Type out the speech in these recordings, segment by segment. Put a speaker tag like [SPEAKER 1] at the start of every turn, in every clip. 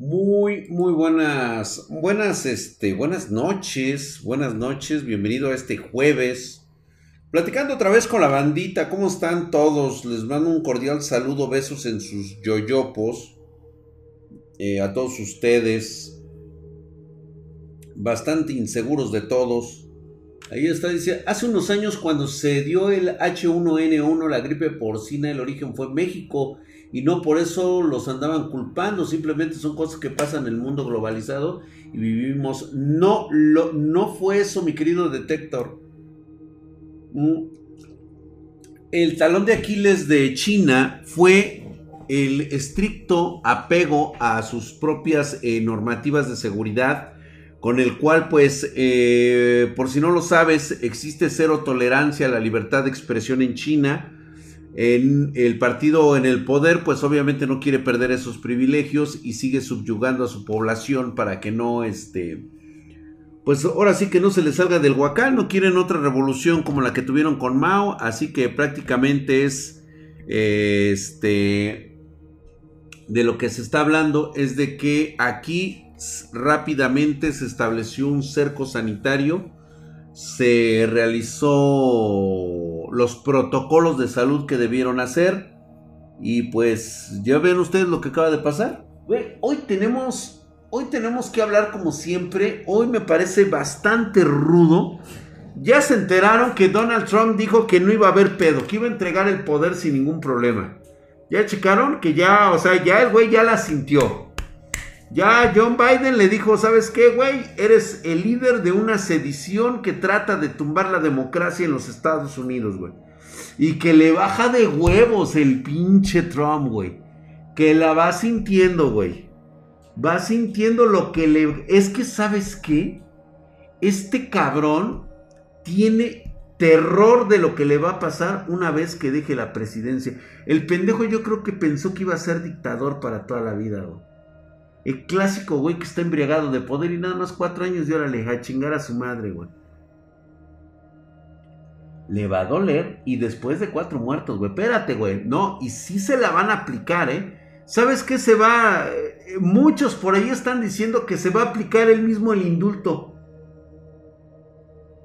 [SPEAKER 1] Muy, muy buenas, buenas, este, buenas noches, buenas noches, bienvenido a este jueves. Platicando otra vez con la bandita, ¿cómo están todos? Les mando un cordial saludo, besos en sus yoyopos. Eh, a todos ustedes, bastante inseguros de todos. Ahí está, dice, hace unos años cuando se dio el H1N1, la gripe porcina, el origen fue México y no por eso los andaban culpando, simplemente son cosas que pasan en el mundo globalizado y vivimos. No, lo, no fue eso, mi querido detector. Mm. El talón de Aquiles de China fue el estricto apego a sus propias eh, normativas de seguridad con el cual pues, eh, por si no lo sabes, existe cero tolerancia a la libertad de expresión en China. En el partido en el poder, pues obviamente no quiere perder esos privilegios y sigue subyugando a su población para que no, este, pues ahora sí que no se le salga del huacán, no quieren otra revolución como la que tuvieron con Mao, así que prácticamente es, este, de lo que se está hablando es de que aquí rápidamente se estableció un cerco sanitario, se realizó los protocolos de salud que debieron hacer y pues ya ven ustedes lo que acaba de pasar. Hoy tenemos, hoy tenemos que hablar como siempre, hoy me parece bastante rudo. Ya se enteraron que Donald Trump dijo que no iba a haber pedo, que iba a entregar el poder sin ningún problema. Ya checaron que ya, o sea, ya el güey ya la sintió. Ya John Biden le dijo, ¿sabes qué, güey? Eres el líder de una sedición que trata de tumbar la democracia en los Estados Unidos, güey. Y que le baja de huevos el pinche Trump, güey. Que la va sintiendo, güey. Va sintiendo lo que le... Es que, ¿sabes qué? Este cabrón tiene terror de lo que le va a pasar una vez que deje la presidencia. El pendejo yo creo que pensó que iba a ser dictador para toda la vida, güey. El clásico, güey, que está embriagado de poder y nada más cuatro años y órale, a chingar a su madre, güey. Le va a doler y después de cuatro muertos, güey. Espérate, güey. No, y sí se la van a aplicar, ¿eh? ¿Sabes qué se va? Eh, muchos por ahí están diciendo que se va a aplicar el mismo el indulto.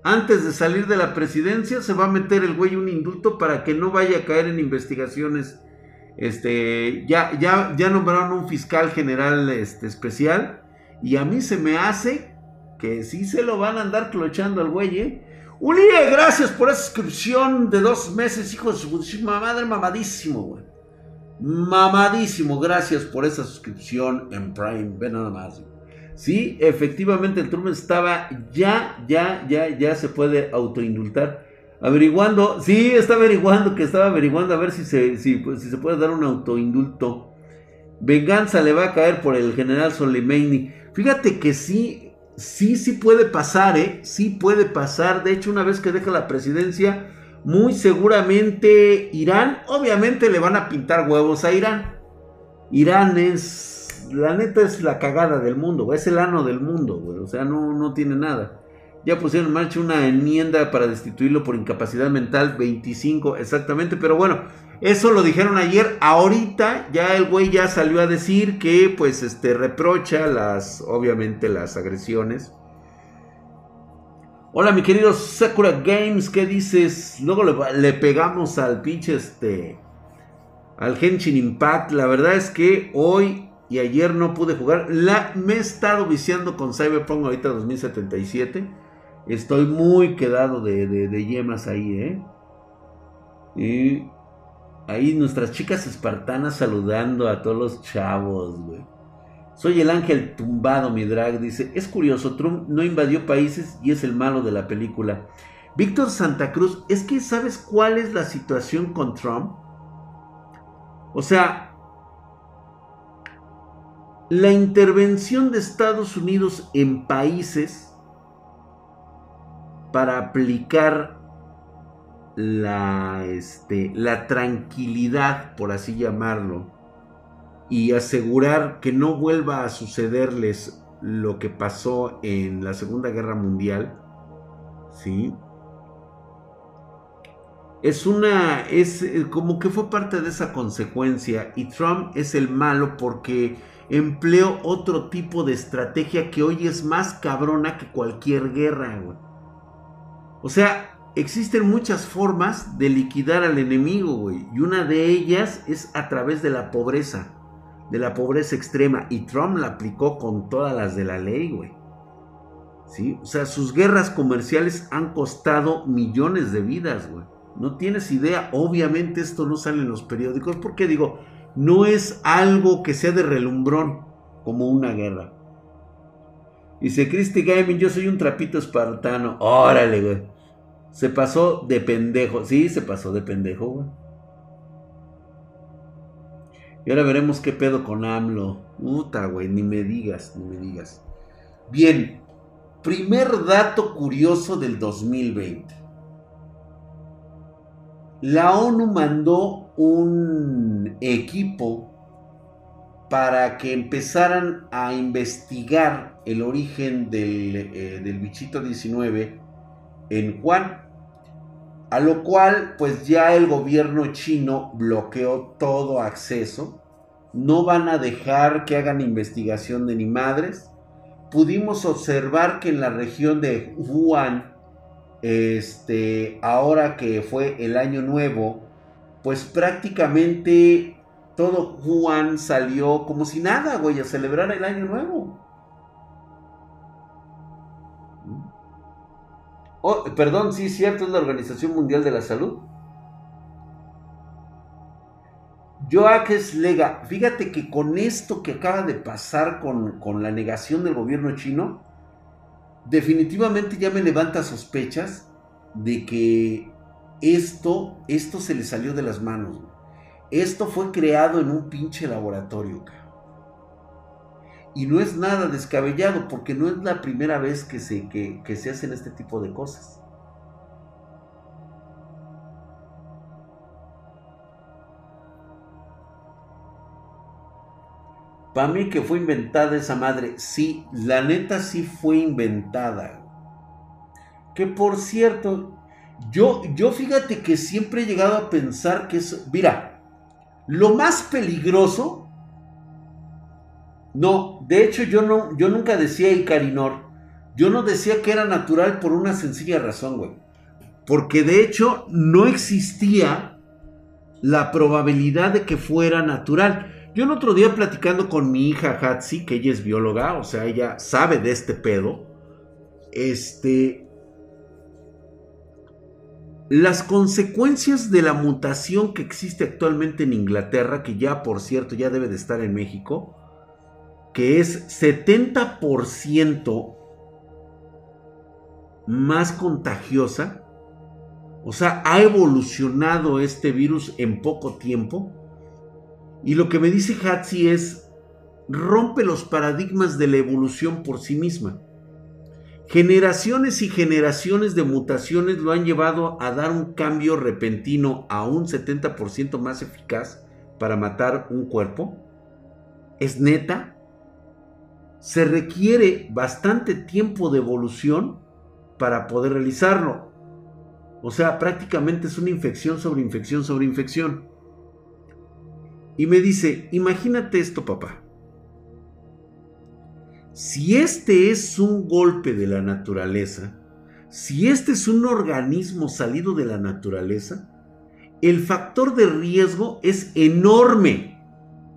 [SPEAKER 1] Antes de salir de la presidencia se va a meter el güey un indulto para que no vaya a caer en investigaciones este, ya, ya, ya nombraron un fiscal general este, especial. Y a mí se me hace que sí se lo van a andar clochando al güey, ¿eh? gracias por esa suscripción de dos meses, hijo de su madre, mamadísimo. Mamadísimo, gracias por esa suscripción en Prime. Ve nada más, Sí, efectivamente el Truman estaba ya, ya, ya, ya se puede autoindultar. Averiguando, sí, está averiguando, que estaba averiguando a ver si se, si, pues, si se puede dar un autoindulto. Venganza le va a caer por el general Soleimani. Fíjate que sí, sí, sí puede pasar, ¿eh? Sí puede pasar. De hecho, una vez que deja la presidencia, muy seguramente Irán, obviamente le van a pintar huevos a Irán. Irán es, la neta es la cagada del mundo, es el ano del mundo, güey. O sea, no, no tiene nada. Ya pusieron en marcha una enmienda para destituirlo por incapacidad mental, 25 exactamente, pero bueno, eso lo dijeron ayer. Ahorita ya el güey ya salió a decir que pues este reprocha las obviamente las agresiones. Hola mi querido Sakura Games, ¿qué dices? Luego le, pegamos al pinche este al Genshin Impact. La verdad es que hoy y ayer no pude jugar. La, me he estado viciando con Cyberpunk ahorita 2077. Estoy muy quedado de, de, yemas ahí, ¿eh? Y ahí nuestras chicas espartanas saludando a todos los chavos, güey. Soy el ángel tumbado, mi drag. Dice, es curioso, Trump no invadió países y es el malo de la película. Víctor Santa Cruz, es que ¿sabes cuál es la situación con Trump? O sea, la intervención de Estados Unidos en países para aplicar la, este, la tranquilidad, por así llamarlo, y asegurar que no vuelva a sucederles lo que pasó en la Segunda Guerra Mundial, ¿sí? es una, es como que fue parte de esa consecuencia y Trump es el malo porque empleó otro tipo de estrategia que hoy es más cabrona que cualquier guerra, güey. O sea, existen muchas formas de liquidar al enemigo, güey, y una de ellas es a través de la pobreza, de la pobreza extrema y Trump la aplicó con todas las de la ley, güey. ¿Sí? O sea, sus guerras comerciales han costado millones de vidas, güey. No tienes idea, obviamente esto no sale en los periódicos porque digo, no es algo que sea de relumbrón como una guerra. Dice Christy Gaming, yo soy un trapito espartano. Órale, güey. Se pasó de pendejo. Sí, se pasó de pendejo, güey. Y ahora veremos qué pedo con AMLO. Puta, güey, ni me digas, ni me digas. Bien, primer dato curioso del 2020 la ONU mandó un equipo para que empezaran a investigar el origen del, eh, bichito 19 en Juan. A lo cual, pues ya el gobierno chino bloqueó todo acceso. No van a dejar que hagan investigación de ni madres. Pudimos observar que en la región de Wuhan, este, ahora que fue el año nuevo, pues prácticamente todo Juan salió como si nada, güey, a celebrar el año nuevo. Oh, perdón, sí, cierto, es la Organización Mundial de la Salud. Joaquín Lega, fíjate que con esto que acaba de pasar con, con la negación del gobierno chino, definitivamente ya me levanta sospechas de que esto, esto se le salió de las manos. Esto fue creado en un pinche laboratorio. Y no es nada descabellado porque no es la primera vez que se, que se hacen este tipo de cosas. Para mí que fue inventada esa madre. Sí, la neta sí fue inventada. Que por cierto, yo, yo fíjate que siempre he llegado a pensar que es... Mira, lo más peligroso... No, de hecho yo, no, yo nunca decía Icarinor. Yo no decía que era natural por una sencilla razón, güey. Porque de hecho no existía la probabilidad de que fuera natural. Yo el otro día platicando con mi hija Hatsi, que ella es bióloga, o sea, ella sabe de este pedo. Este. Las consecuencias de la mutación que existe actualmente en Inglaterra, que ya por cierto ya debe de estar en México, que es 70% más contagiosa, o sea, ha evolucionado este virus en poco tiempo y lo que me dice Hatsi es, rompe los paradigmas de la evolución por sí misma. Generaciones y generaciones de mutaciones lo han llevado a dar un cambio repentino a un 70% más eficaz para matar un cuerpo. ¿Es neta? Se requiere bastante tiempo de evolución para poder realizarlo. O sea, prácticamente es una infección sobre infección sobre infección. Y me dice, imagínate esto, papá. Si este es un golpe de la naturaleza, si este es un organismo salido de la naturaleza, el factor de riesgo es enorme.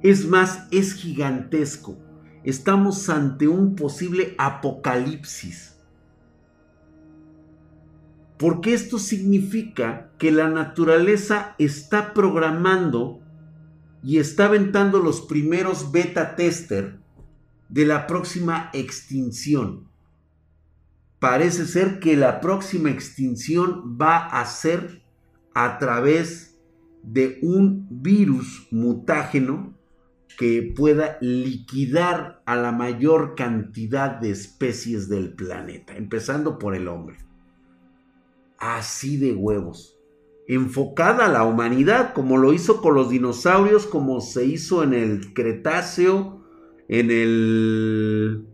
[SPEAKER 1] Es más, es gigantesco. Estamos ante un posible apocalipsis. Porque esto significa que la naturaleza está programando y está aventando los primeros beta tester de la próxima extinción. Parece ser que la próxima extinción va a ser a través de un virus mutágeno que pueda liquidar a la mayor cantidad de especies del planeta, empezando por el hombre. Así de huevos enfocada a la humanidad, como lo hizo con los dinosaurios, como se hizo en el Cretáceo, en el...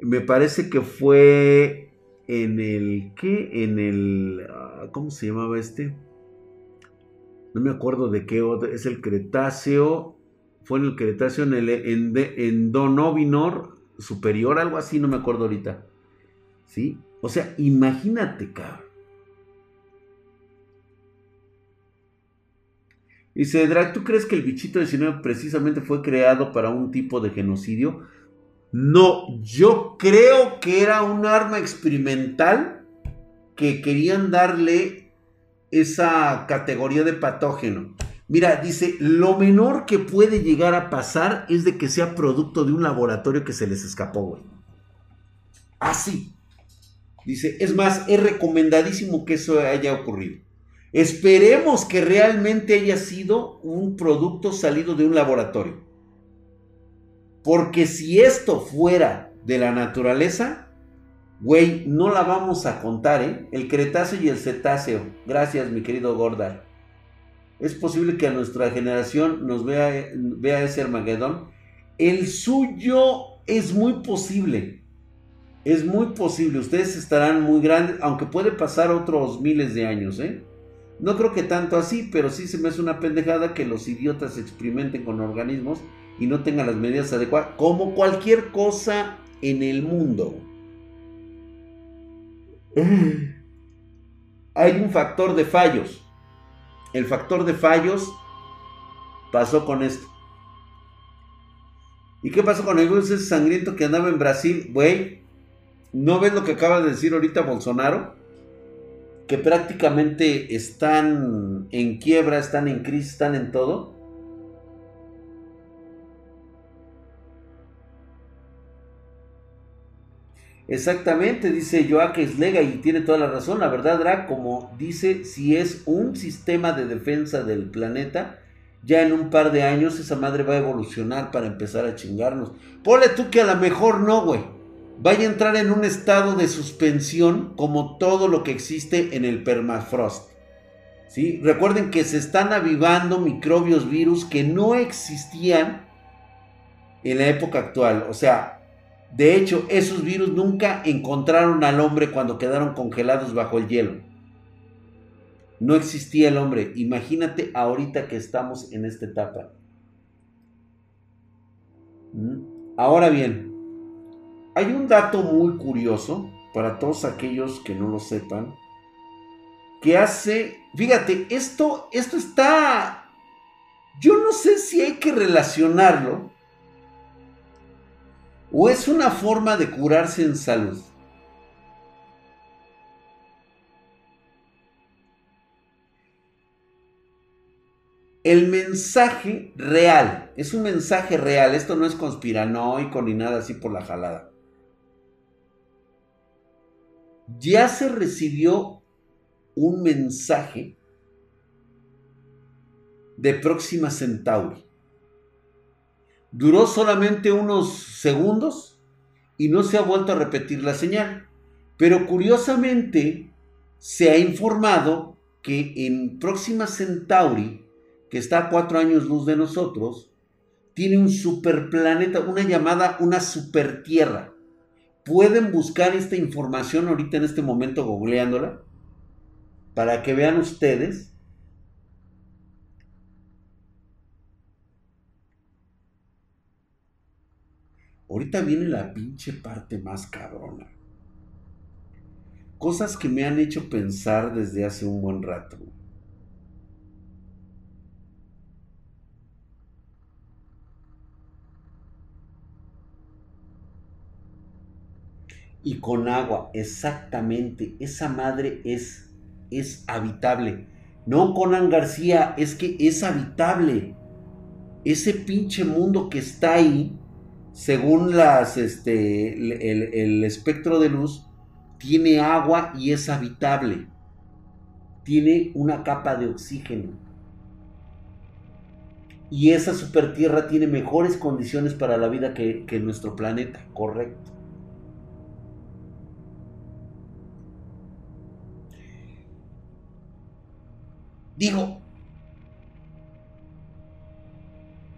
[SPEAKER 1] Me parece que fue en el... ¿Qué? En el... Ah, ¿Cómo se llamaba este? No me acuerdo de qué otro. Es el Cretáceo. Fue en el Cretáceo en el en, Donovinor superior, algo así, no me acuerdo ahorita. ¿Sí? O sea, imagínate, cabrón. Dice, Drag, ¿tú crees que el bichito 19 precisamente fue creado para un tipo de genocidio? No, yo creo que era un arma experimental que querían darle esa categoría de patógeno. Mira, dice, lo menor que puede llegar a pasar es de que sea producto de un laboratorio que se les escapó, güey. Así. Dice, es más, es recomendadísimo que eso haya ocurrido. Esperemos que realmente haya sido un producto salido de un laboratorio. Porque si esto fuera de la naturaleza, güey, no la vamos a contar, ¿eh? El Cretáceo y el Cetáceo. Gracias, mi querido Gordar. Es posible que a nuestra generación nos vea, vea ese Armagedón. El suyo es muy posible. Es muy posible. Ustedes estarán muy grandes, aunque puede pasar otros miles de años, ¿eh? No creo que tanto así, pero sí se me hace una pendejada que los idiotas experimenten con organismos y no tengan las medidas adecuadas, como cualquier cosa en el mundo. Hay un factor de fallos. El factor de fallos pasó con esto. ¿Y qué pasó con el virus ese sangriento que andaba en Brasil? Güey, ¿no ves lo que acaba de decir ahorita Bolsonaro? Que prácticamente están en quiebra, están en crisis, están en todo. Exactamente, dice Joaquín Lega y tiene toda la razón. La verdad, Dra, como dice, si es un sistema de defensa del planeta, ya en un par de años esa madre va a evolucionar para empezar a chingarnos. Ponle tú que a lo mejor no, güey. Vaya a entrar en un estado de suspensión como todo lo que existe en el permafrost. ¿Sí? Recuerden que se están avivando microbios, virus que no existían en la época actual. O sea, de hecho, esos virus nunca encontraron al hombre cuando quedaron congelados bajo el hielo. No existía el hombre. Imagínate ahorita que estamos en esta etapa. ¿Mm? Ahora bien, hay un dato muy curioso para todos aquellos que no lo sepan. Que hace, fíjate, esto, esto está, yo no sé si hay que relacionarlo ¿O es una forma de curarse en salud? El mensaje real, es un mensaje real, esto no es conspiranoico ni nada así por la jalada. Ya se recibió un mensaje de Próxima Centauri. Duró solamente unos segundos y no se ha vuelto a repetir la señal. Pero curiosamente se ha informado que en Próxima Centauri, que está a cuatro años luz de nosotros, tiene un superplaneta, una llamada una supertierra. Pueden buscar esta información ahorita en este momento googleándola para que vean ustedes Ahorita viene la pinche parte más cabrona. Cosas que me han hecho pensar desde hace un buen rato. Y con agua, exactamente. Esa madre es, es habitable. No Conan García, es que es habitable. Ese pinche mundo que está ahí según las, este, el, espectro de luz, tiene agua y es habitable. Tiene una capa de oxígeno. Y esa supertierra tiene mejores condiciones para la vida que, que nuestro planeta, correcto. Digo,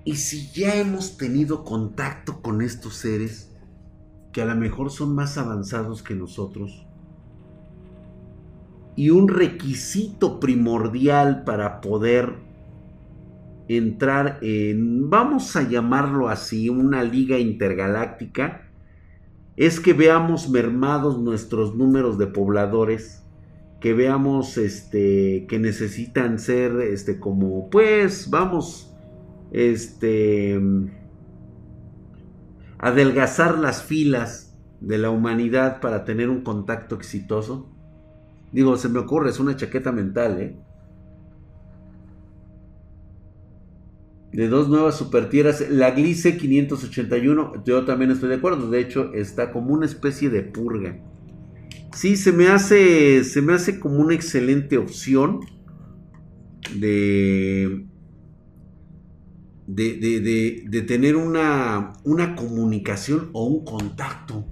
[SPEAKER 1] Y si ya hemos tenido contacto con estos seres, que a lo mejor son más avanzados que nosotros, y un requisito primordial para poder entrar en, vamos a llamarlo así, una liga intergaláctica, es que veamos mermados nuestros números de pobladores, que veamos este que necesitan ser este como pues vamos este adelgazar las filas de la humanidad para tener un contacto exitoso. Digo, se me ocurre, es una chaqueta mental, ¿eh? De dos nuevas supertierras, la Glice 581, yo también estoy de acuerdo, de hecho está como una especie de purga. Sí, se me hace, se me hace como una excelente opción de, de, de, tener una, una comunicación o un contacto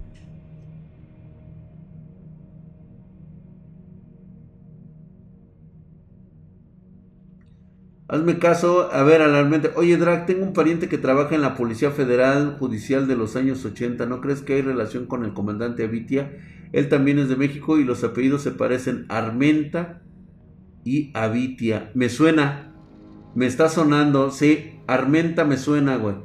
[SPEAKER 1] Hazme caso, a ver, alarmente. Oye, Drag, tengo un pariente que trabaja en la Policía Federal Judicial de los años 80. ¿No crees que hay relación con el comandante Avitia? Él también es de México y los apellidos se parecen Armenta y Avitia. Me suena, me está sonando, sí, Armenta me suena, güey.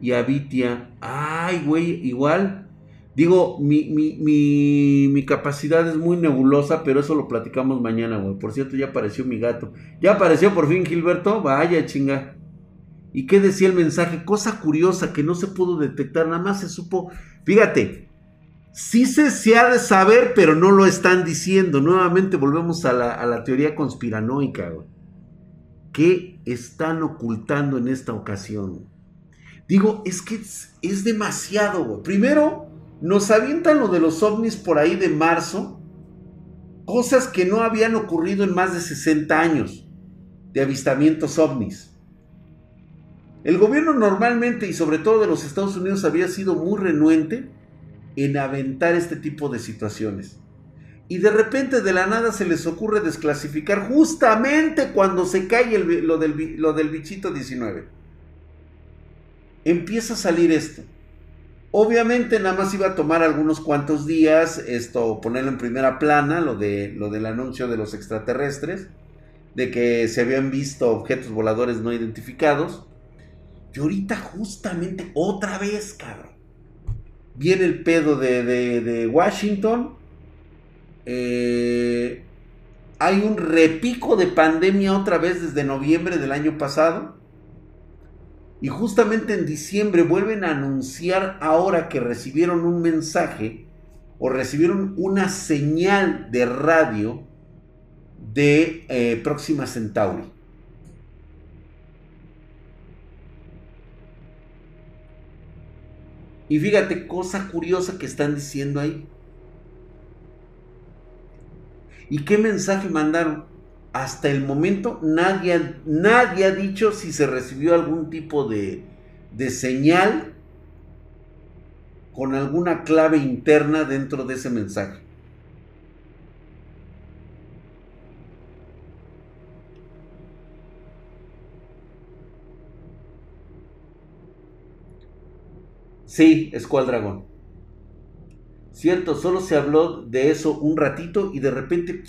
[SPEAKER 1] Y Avitia, ay, güey, igual. Digo, mi, mi, mi, capacidad es muy nebulosa, pero eso lo platicamos mañana, güey. Por cierto, ya apareció mi gato. Ya apareció por fin Gilberto. Vaya chinga. ¿Y qué decía el mensaje? Cosa curiosa que no se pudo detectar, nada más se supo. Fíjate, sí se, se ha de saber, pero no lo están diciendo. Nuevamente volvemos a la, a la teoría conspiranoica, güey. ¿Qué están ocultando en esta ocasión? Digo, es que es, demasiado. Primero, nos avientan lo de los ovnis por ahí de marzo, cosas que no habían ocurrido en más de 60 años de avistamientos ovnis. El gobierno normalmente y sobre todo de los Estados Unidos había sido muy renuente en aventar este tipo de situaciones. Y de repente de la nada se les ocurre desclasificar justamente cuando se cae lo, del, bichito 19. Empieza a salir esto. Obviamente nada más iba a tomar algunos cuantos días esto, ponerlo en primera plana, lo, de, lo del anuncio de los extraterrestres, de que se habían visto objetos voladores no identificados. Y ahorita justamente otra vez, cabrón. Viene el pedo de, Washington. Eh, hay un repico de pandemia otra vez desde noviembre del año pasado. Y justamente en diciembre vuelven a anunciar ahora que recibieron un mensaje o recibieron una señal de radio de eh, Próxima Centauri. Y fíjate, cosa curiosa que están diciendo ahí. ¿Y qué mensaje mandaron? hasta el momento nadie, nadie ha dicho si se recibió algún tipo de, de señal con alguna clave interna dentro de ese mensaje. Sí, Escuadragón. Cierto, solo se habló de eso un ratito y de repente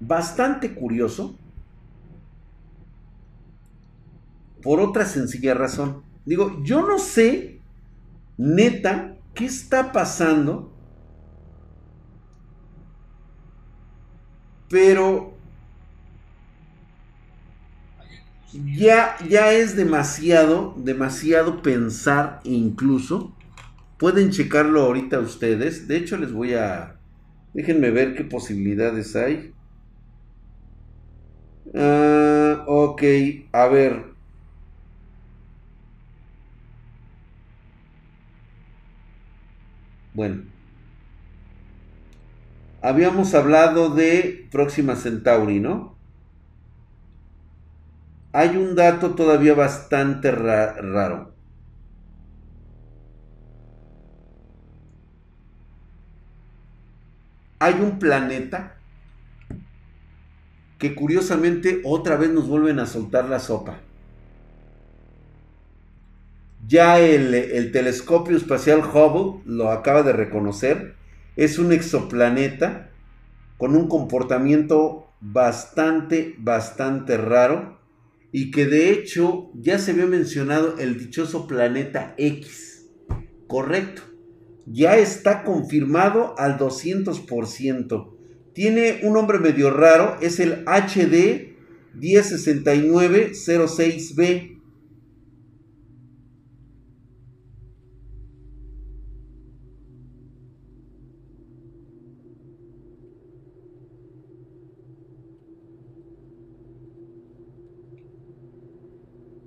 [SPEAKER 1] bastante curioso por otra sencilla razón. Digo, yo no sé, neta, qué está pasando, pero ya, ya es demasiado, demasiado pensar incluso pueden checarlo ahorita ustedes. De hecho, les voy a, déjenme ver qué posibilidades hay. Uh, ok, a ver. Bueno. Habíamos hablado de Próxima Centauri, ¿no? Hay un dato todavía bastante raro. Hay un planeta que curiosamente otra vez nos vuelven a soltar la sopa. Ya el, el telescopio espacial Hubble lo acaba de reconocer. Es un exoplaneta con un comportamiento bastante, bastante raro. Y que de hecho ya se había mencionado el dichoso planeta X. Correcto. Ya está confirmado al 200%. Tiene un nombre medio raro. Es el HD 106906B.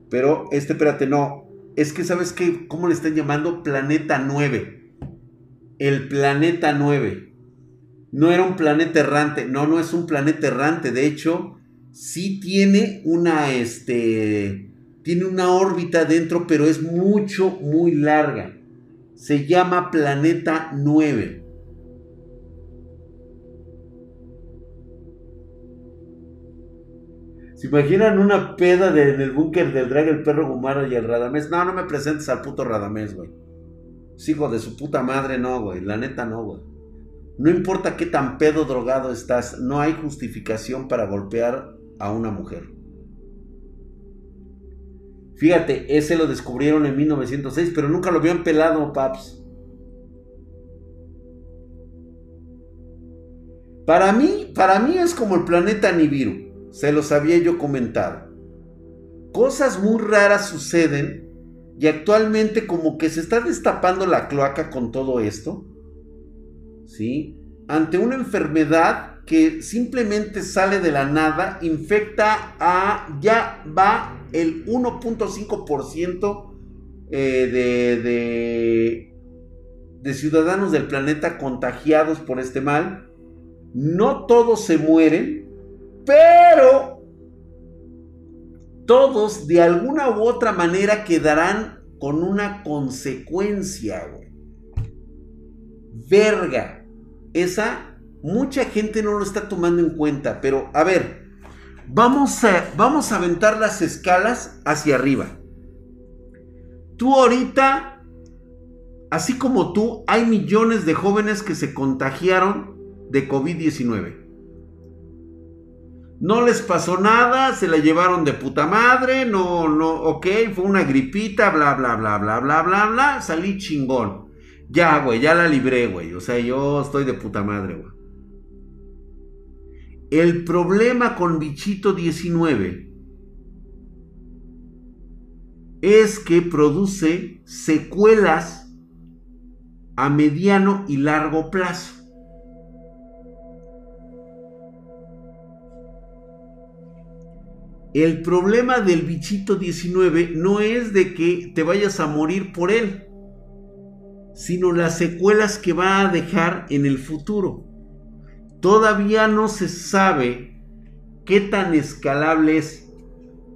[SPEAKER 1] Pero este, espérate, no. Es que, ¿sabes qué? ¿Cómo le están llamando? Planeta 9. El planeta 9. No era un planeta errante. No, no es un planeta errante. De hecho, sí tiene una, este, tiene una órbita dentro, pero es mucho, muy larga. Se llama Planeta 9. ¿Se imaginan una peda en el búnker del drag, el perro Gumaro y el Radamés? No, no me presentes al puto Radamés, güey. Hijo de su puta madre, no, güey. La neta, no, güey. No importa qué tan pedo drogado estás, no hay justificación para golpear a una mujer. Fíjate, ese lo descubrieron en 1906, pero nunca lo habían pelado, paps. Para mí, para mí es como el planeta Nibiru. Se los había yo comentado. Cosas muy raras suceden y actualmente como que se está destapando la cloaca con todo esto. ¿Sí? Ante una enfermedad que simplemente sale de la nada, infecta a, ya va el 1.5% eh, de, de, de ciudadanos del planeta contagiados por este mal. No todos se mueren, pero todos de alguna u otra manera quedarán con una consecuencia. Verga. Esa mucha gente no lo está tomando en cuenta, pero a ver, vamos a, vamos a aventar las escalas hacia arriba. Tú ahorita, así como tú, hay millones de jóvenes que se contagiaron de COVID-19. No les pasó nada, se la llevaron de puta madre, no, no, ok, fue una gripita, bla, bla, bla, bla, bla, bla, bla, salí chingón. Ya, güey, ya la libré, güey. O sea, yo estoy de puta madre, güey. El problema con bichito 19 es que produce secuelas a mediano y largo plazo. El problema del bichito 19 no es de que te vayas a morir por él, sino las secuelas que va a dejar en el futuro. Todavía no se sabe qué tan escalable es,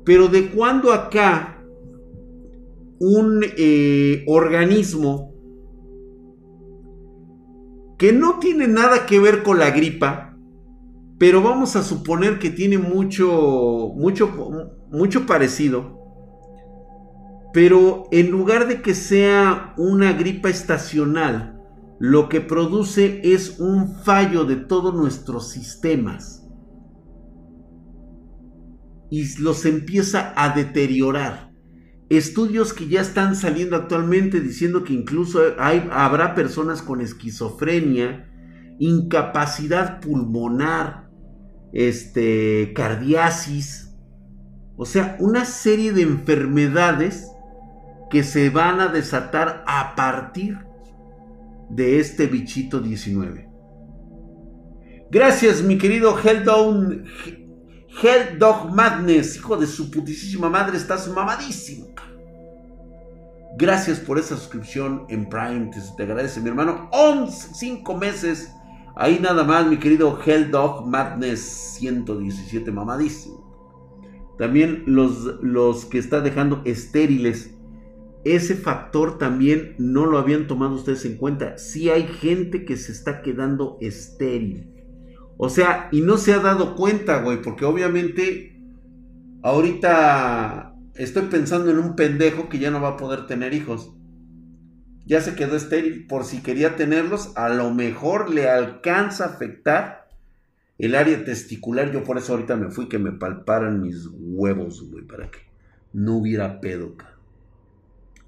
[SPEAKER 1] pero de cuando acá un eh, organismo que no tiene nada que ver con la gripa, pero vamos a suponer que tiene mucho, mucho, mucho parecido. Pero en lugar de que sea una gripa estacional, lo que produce es un fallo de todos nuestros sistemas. Y los empieza a deteriorar. Estudios que ya están saliendo actualmente diciendo que incluso habrá personas con esquizofrenia, incapacidad pulmonar, este, cardiasis, o sea, una serie de enfermedades que se van a desatar a partir de este bichito 19. Gracias, mi querido Hell Dog Madness, hijo de su putísima madre, estás mamadísimo. Gracias por esa suscripción en Prime, te, te agradece mi hermano. 11, 5 meses Ahí nada más, mi querido Hell Dog Madness 117, mamadísimo. También los, los que está dejando estériles. Ese factor también no lo habían tomado ustedes en cuenta. Sí hay gente que se está quedando estéril. O sea, y no se ha dado cuenta, güey, porque obviamente ahorita estoy pensando en un pendejo que ya no va a poder tener hijos. Ya se quedó estéril por si quería tenerlos, a lo mejor le alcanza a afectar el área testicular. Yo por eso ahorita me fui que me palparan mis huevos, güey, para que no hubiera pedo,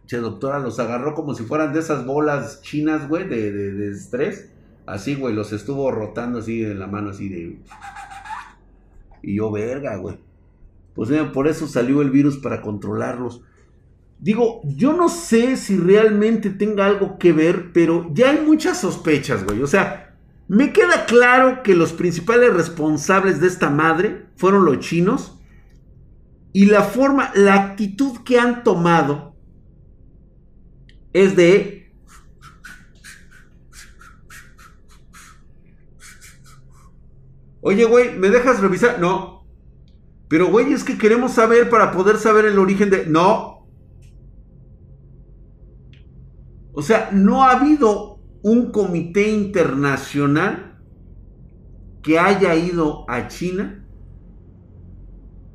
[SPEAKER 1] Che, doctora, los agarró como si fueran de esas bolas chinas, güey, de, de estrés. Así, güey, los estuvo rotando así en la mano, así de... Y yo, verga, güey. Pues por eso salió el virus para controlarlos. Digo, yo no sé si realmente tenga algo que ver, pero ya hay muchas sospechas, güey. O sea, me queda claro que los principales responsables de esta madre fueron los chinos. Y la forma, la actitud que han tomado es de... Oye, güey, ¿me dejas revisar? No, pero, güey, es que queremos saber para poder saber el origen de... No. O sea, no ha habido un comité internacional que haya ido a China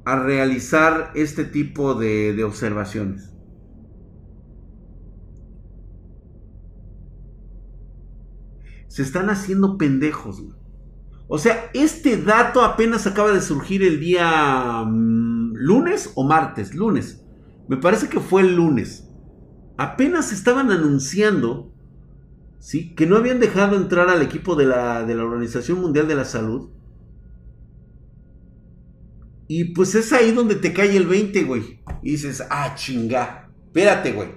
[SPEAKER 1] a realizar este tipo de, observaciones. Se están haciendo pendejos, güey. O sea, este dato apenas acaba de surgir el día mm, lunes o martes, lunes. Me parece que fue el lunes. Apenas estaban anunciando, ¿sí? Que no habían dejado entrar al equipo de la, de la Organización Mundial de la Salud. Y pues es ahí donde te cae el 20, güey. Y dices, ah, chinga. Espérate, güey.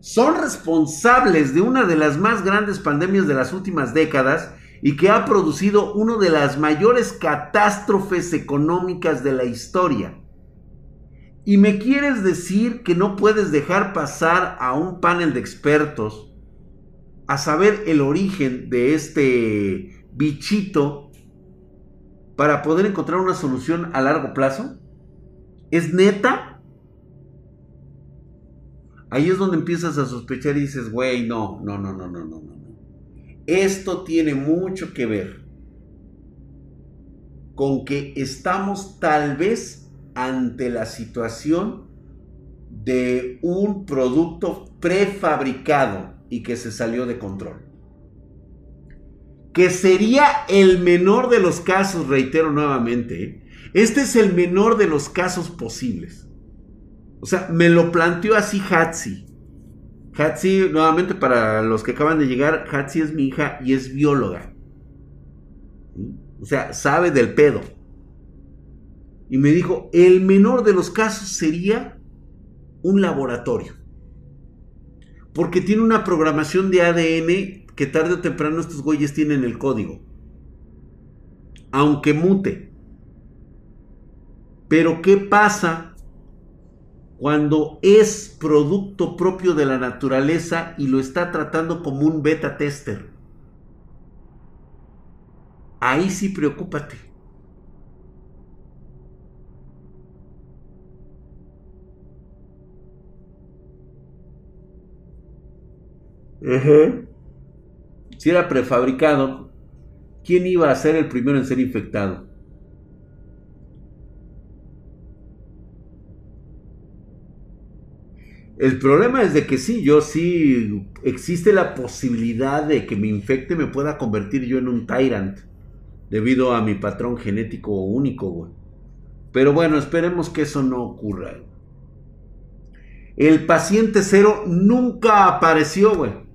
[SPEAKER 1] Son responsables de una de las más grandes pandemias de las últimas décadas y que ha producido una de las mayores catástrofes económicas de la historia. Y me quieres decir que no puedes dejar pasar a un panel de expertos a saber el origen de este bichito para poder encontrar una solución a largo plazo? ¿Es neta? Ahí es donde empiezas a sospechar y dices, güey, no, no, no, no, no, no, no. Esto tiene mucho que ver con que estamos tal vez ante la situación de un producto prefabricado y que se salió de control. Que sería el menor de los casos, reitero nuevamente. Este es el menor de los casos posibles. O sea, me lo planteó así Hatsi. Hatsi, nuevamente para los que acaban de llegar, Hatsi es mi hija y es bióloga. O sea, sabe del pedo. Y me dijo, el menor de los casos sería un laboratorio. Porque tiene una programación de ADN que tarde o temprano estos güeyes tienen el código. Aunque mute. Pero ¿qué pasa cuando es producto propio de la naturaleza y lo está tratando como un beta tester. Ahí sí preocúpate. Si era prefabricado, ¿quién iba a ser el primero en ser infectado? El problema es de que sí, yo sí existe la posibilidad de que me infecte, me pueda convertir yo en un tyrant debido a mi patrón genético único, güey. Pero bueno, esperemos que eso no ocurra. El paciente cero nunca apareció, güey.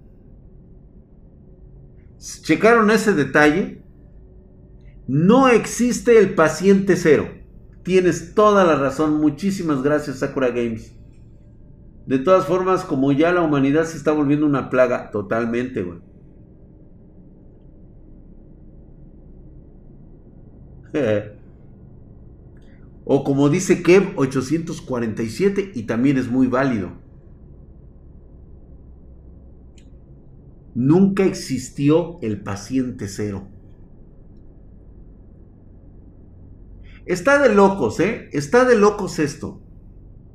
[SPEAKER 1] ¿Checaron ese detalle? No existe el paciente cero. Tienes toda la razón. Muchísimas gracias, Sakura Games. De todas formas, como ya la humanidad se está volviendo una plaga totalmente, güey. o como dice Kev 847 y también es muy válido. Nunca existió el paciente cero. Está de locos, ¿eh? Está de locos esto.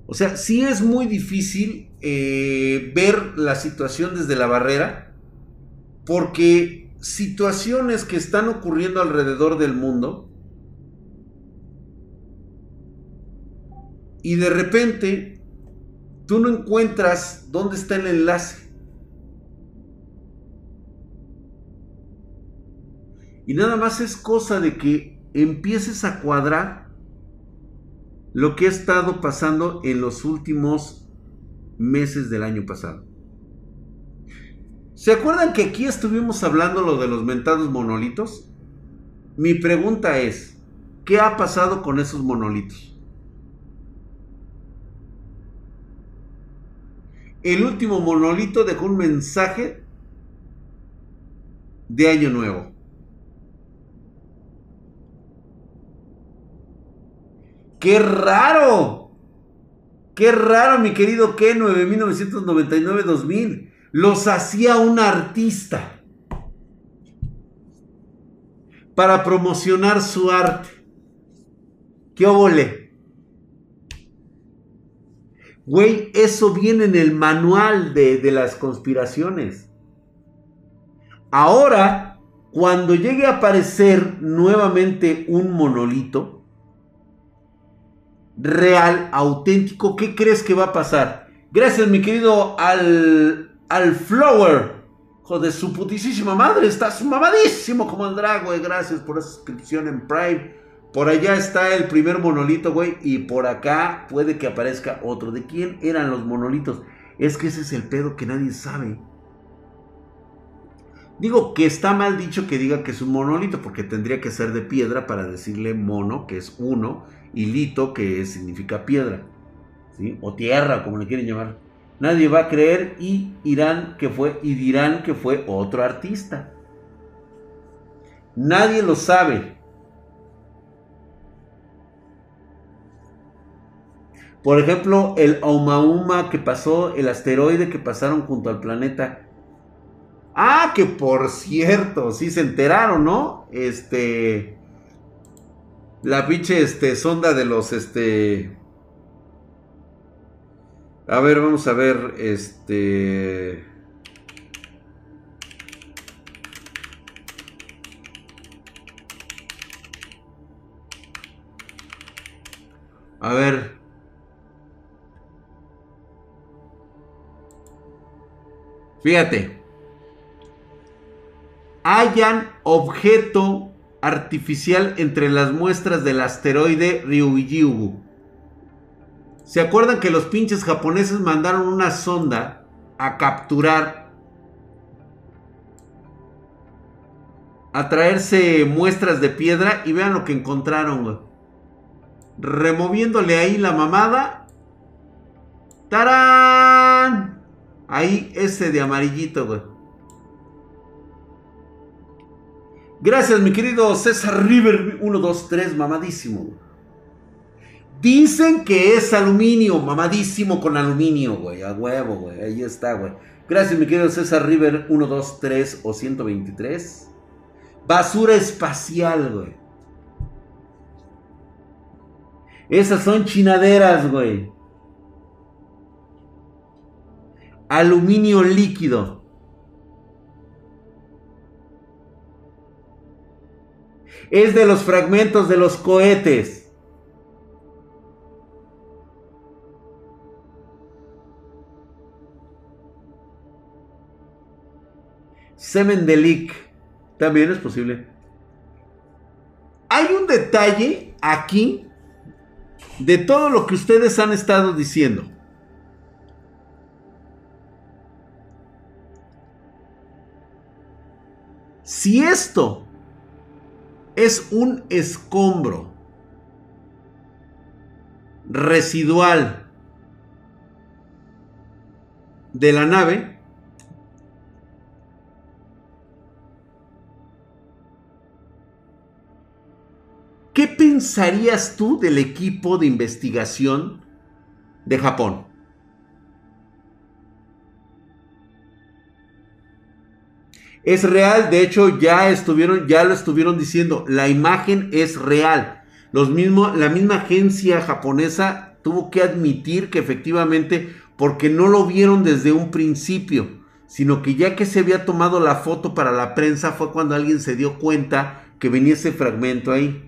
[SPEAKER 1] O sea, sí es muy difícil eh, ver la situación desde la barrera, porque situaciones que están ocurriendo alrededor del mundo y de repente tú no encuentras dónde está el enlace. Y nada más es cosa de que empieces a cuadrar lo que ha estado pasando en los últimos meses del año pasado. ¿Se acuerdan que aquí estuvimos hablando lo de los mentados monolitos? Mi pregunta es, ¿qué ha pasado con esos monolitos? El último monolito dejó un mensaje de año nuevo. ¡Qué raro! ¡Qué raro, mi querido K 9999-2000! Los hacía un artista para promocionar su arte. ¡Qué óvole! Güey, eso viene en el manual de, de las conspiraciones. Ahora, cuando llegue a aparecer nuevamente un monolito, real, auténtico, ¿qué crees que va a pasar? Gracias, mi querido al, al Flower. Joder, su putísima madre, estás mamadísimo como el drag, güey. Gracias por esa suscripción en Prime. Por allá está el primer monolito, güey. Y por acá puede que aparezca otro. ¿De quién eran los monolitos? Es que ese es el pedo que nadie sabe. Digo que está mal dicho que diga que es un monolito, porque tendría que ser de piedra para decirle mono, que es uno y lito, que significa piedra, ¿sí? o tierra, como le quieren llamar. Nadie va a creer y dirán que fue otro artista. Nadie lo sabe. Por ejemplo, el Oumuamua que pasó, el asteroide que pasaron junto al planeta. Ah, que por cierto, sí se enteraron, ¿no? Este la pinche este, sonda de los este. A ver, vamos a ver. Este. A ver. Fíjate. Hayan objeto artificial entre las muestras del asteroide Ryugyugu. ¿Se acuerdan que los pinches japoneses mandaron una sonda a capturar, a traerse muestras de piedra y vean lo que encontraron, Removiéndole ahí la mamada. ¡Tarán! Ahí ese de amarillito, güey. Gracias, mi querido César River 123, mamadísimo. Dicen que es aluminio, mamadísimo con aluminio, güey. A huevo, güey. Ahí está, güey. Gracias, mi querido César River 123 o 123. Basura espacial, güey. Esas son chinaderas, güey. Aluminio líquido. Es de los fragmentos de los cohetes. Semen de. También es posible. Hay un detalle aquí de todo lo que ustedes han estado diciendo. Si esto es un escombro residual de la nave ¿Qué pensarías tú del equipo de investigación de Japón? Es real, de hecho ya estuvieron, ya lo estuvieron diciendo, la imagen es real. Los mismos, la misma agencia japonesa tuvo que admitir que efectivamente, porque no lo vieron desde un principio, sino que ya que se había tomado la foto para la prensa fue cuando alguien se dio cuenta que venía ese fragmento ahí.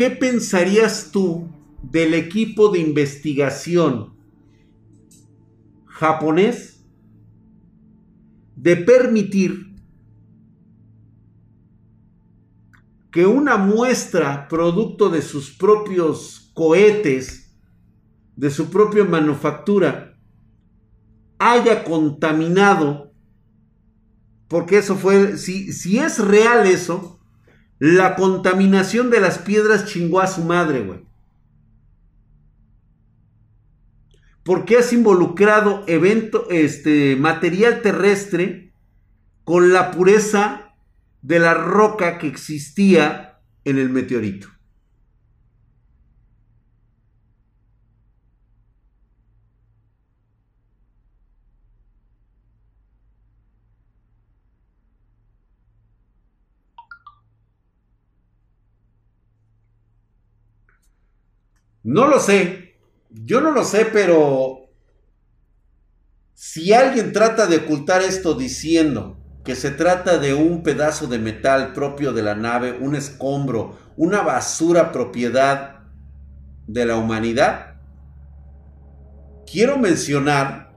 [SPEAKER 1] ¿Qué pensarías tú del equipo de investigación japonés de permitir que una muestra producto de sus propios cohetes, de su propia manufactura, haya contaminado, porque eso fue, si, si es real eso, la contaminación de las piedras chingó a su madre, güey. Porque has involucrado evento, este, material terrestre con la pureza de la roca que existía en el meteorito. No lo sé. Yo no lo sé, pero si alguien trata de ocultar esto diciendo que se trata de un pedazo de metal propio de la nave, un escombro, una basura propiedad de la humanidad, quiero mencionar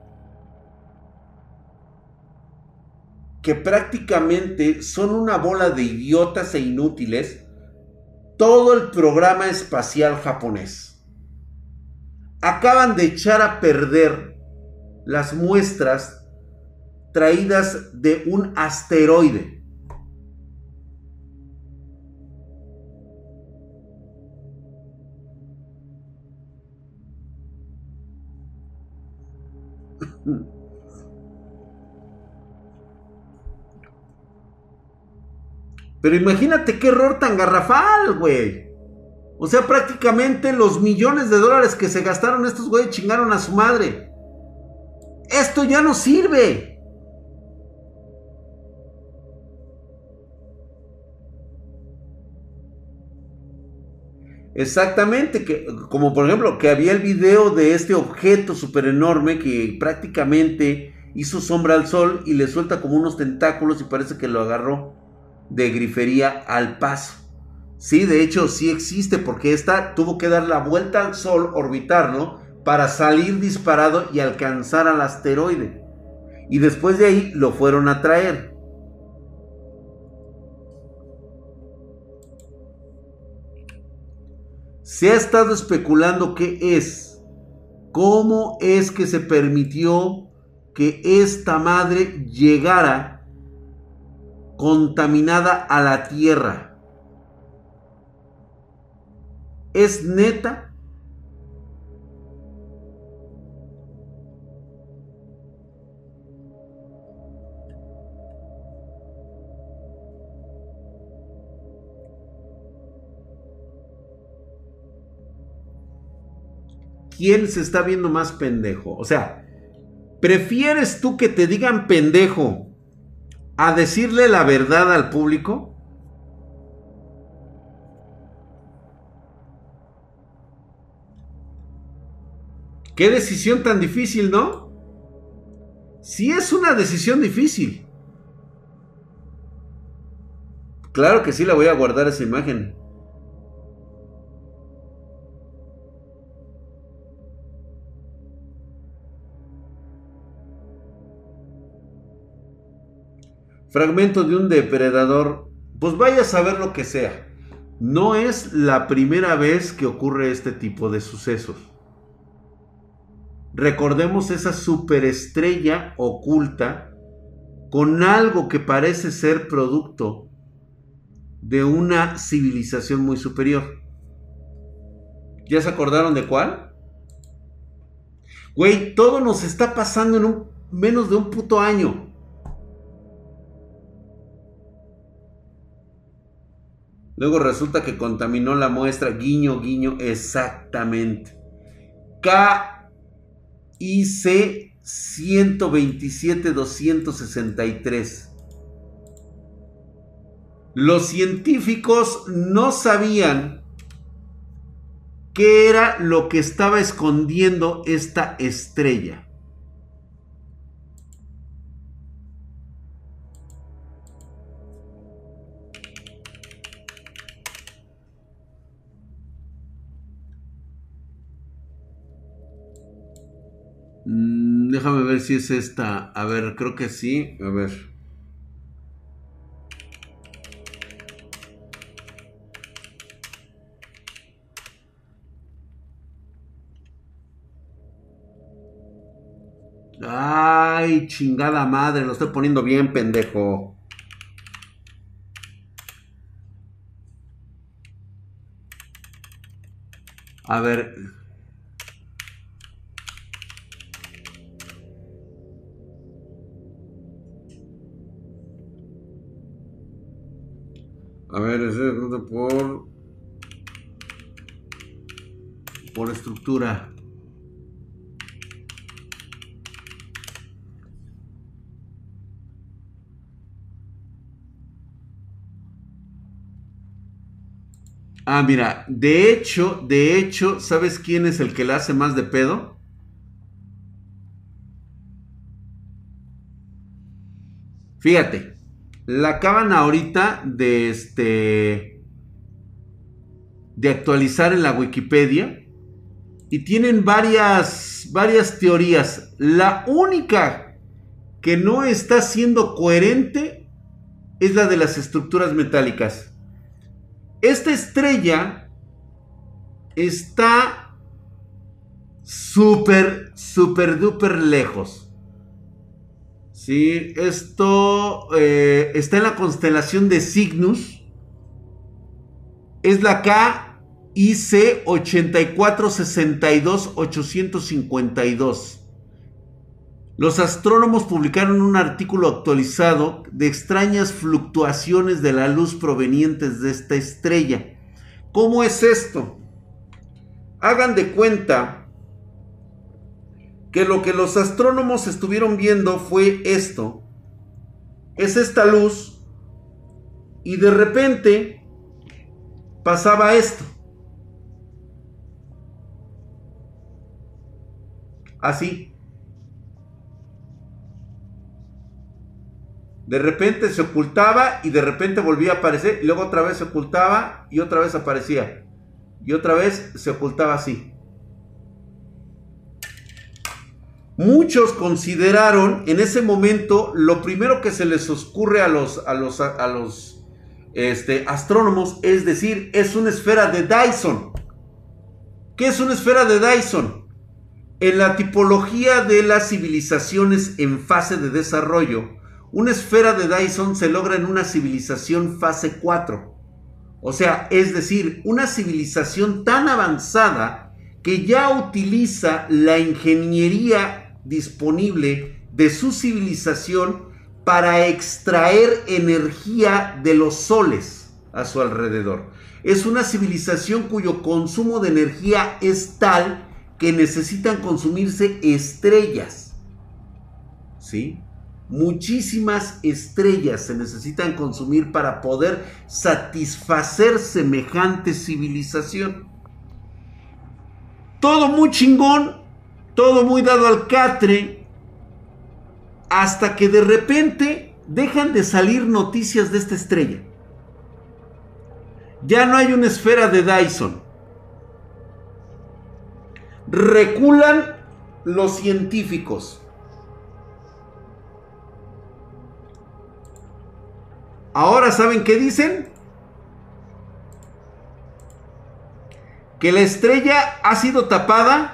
[SPEAKER 1] que prácticamente son una bola de idiotas e inútiles todo el programa espacial japonés acaban de echar a perder las muestras traídas de un asteroide. Pero imagínate qué error tan garrafal, güey. O sea, prácticamente los millones de dólares que se gastaron estos güeyes chingaron a su madre. Esto ya no sirve. Exactamente, que, como por ejemplo que había el video de este objeto súper enorme que prácticamente hizo sombra al sol y le suelta como unos tentáculos y parece que lo agarró de grifería al paso. Sí, de hecho sí existe porque esta tuvo que dar la vuelta al Sol, orbitarlo, para salir disparado y alcanzar al asteroide. Y después de ahí lo fueron a traer. Se ha estado especulando qué es, cómo es que se permitió que esta madre llegara contaminada a la Tierra. ¿Es neta? ¿Quién se está viendo más pendejo? O sea, ¿prefieres tú que te digan pendejo a decirle la verdad al público? Qué decisión tan difícil, ¿no? Sí es una decisión difícil. Claro que sí la voy a guardar esa imagen. Fragmento de un depredador. Pues vaya a saber lo que sea. No es la primera vez que ocurre este tipo de sucesos. Recordemos esa superestrella oculta con algo que parece ser producto de una civilización muy superior. ¿Ya se acordaron de cuál? Güey, todo nos está pasando en un, menos de un puto año. Luego resulta que contaminó la muestra, guiño, guiño, exactamente. K IC 127-263. Los científicos no sabían qué era lo que estaba escondiendo esta estrella. Déjame ver si es esta. A ver, creo que sí. A ver. Ay, chingada madre, lo estoy poniendo bien, pendejo. A ver. Ver, es por por estructura. Ah, mira, de hecho, de hecho, ¿sabes quién es el que le hace más de pedo? Fíjate, la acaban ahorita de este de actualizar en la Wikipedia y tienen varias varias teorías. La única que no está siendo coherente es la de las estructuras metálicas. Esta estrella está súper, súper, duper lejos. Sí, esto eh, está en la constelación de Cygnus. Es la KIC 8462 852. Los astrónomos publicaron un artículo actualizado de extrañas fluctuaciones de la luz provenientes de esta estrella. ¿Cómo es esto? Hagan de cuenta que lo que los astrónomos estuvieron viendo fue esto. Es esta luz y de repente pasaba esto. Así. De repente se ocultaba y de repente volvía a aparecer y luego otra vez se ocultaba y otra vez aparecía. Y otra vez se ocultaba así. Muchos consideraron en ese momento lo primero que se les ocurre a los, a los, a los este, astrónomos es decir, es una esfera de Dyson. ¿Qué es una esfera de Dyson? En la tipología de las civilizaciones en fase de desarrollo, una esfera de Dyson se logra en una civilización fase 4. O sea, es decir, una civilización tan avanzada que ya utiliza la ingeniería disponible de su civilización para extraer energía de los soles a su alrededor. Es una civilización cuyo consumo de energía es tal que necesitan consumirse estrellas. ¿Sí? Muchísimas estrellas se necesitan consumir para poder satisfacer semejante civilización. Todo muy chingón, todo muy dado al catre, hasta que de repente dejan de salir noticias de esta estrella. Ya no hay una esfera de Dyson. Reculan los científicos Ahora, ¿saben qué dicen? Que la estrella ha sido tapada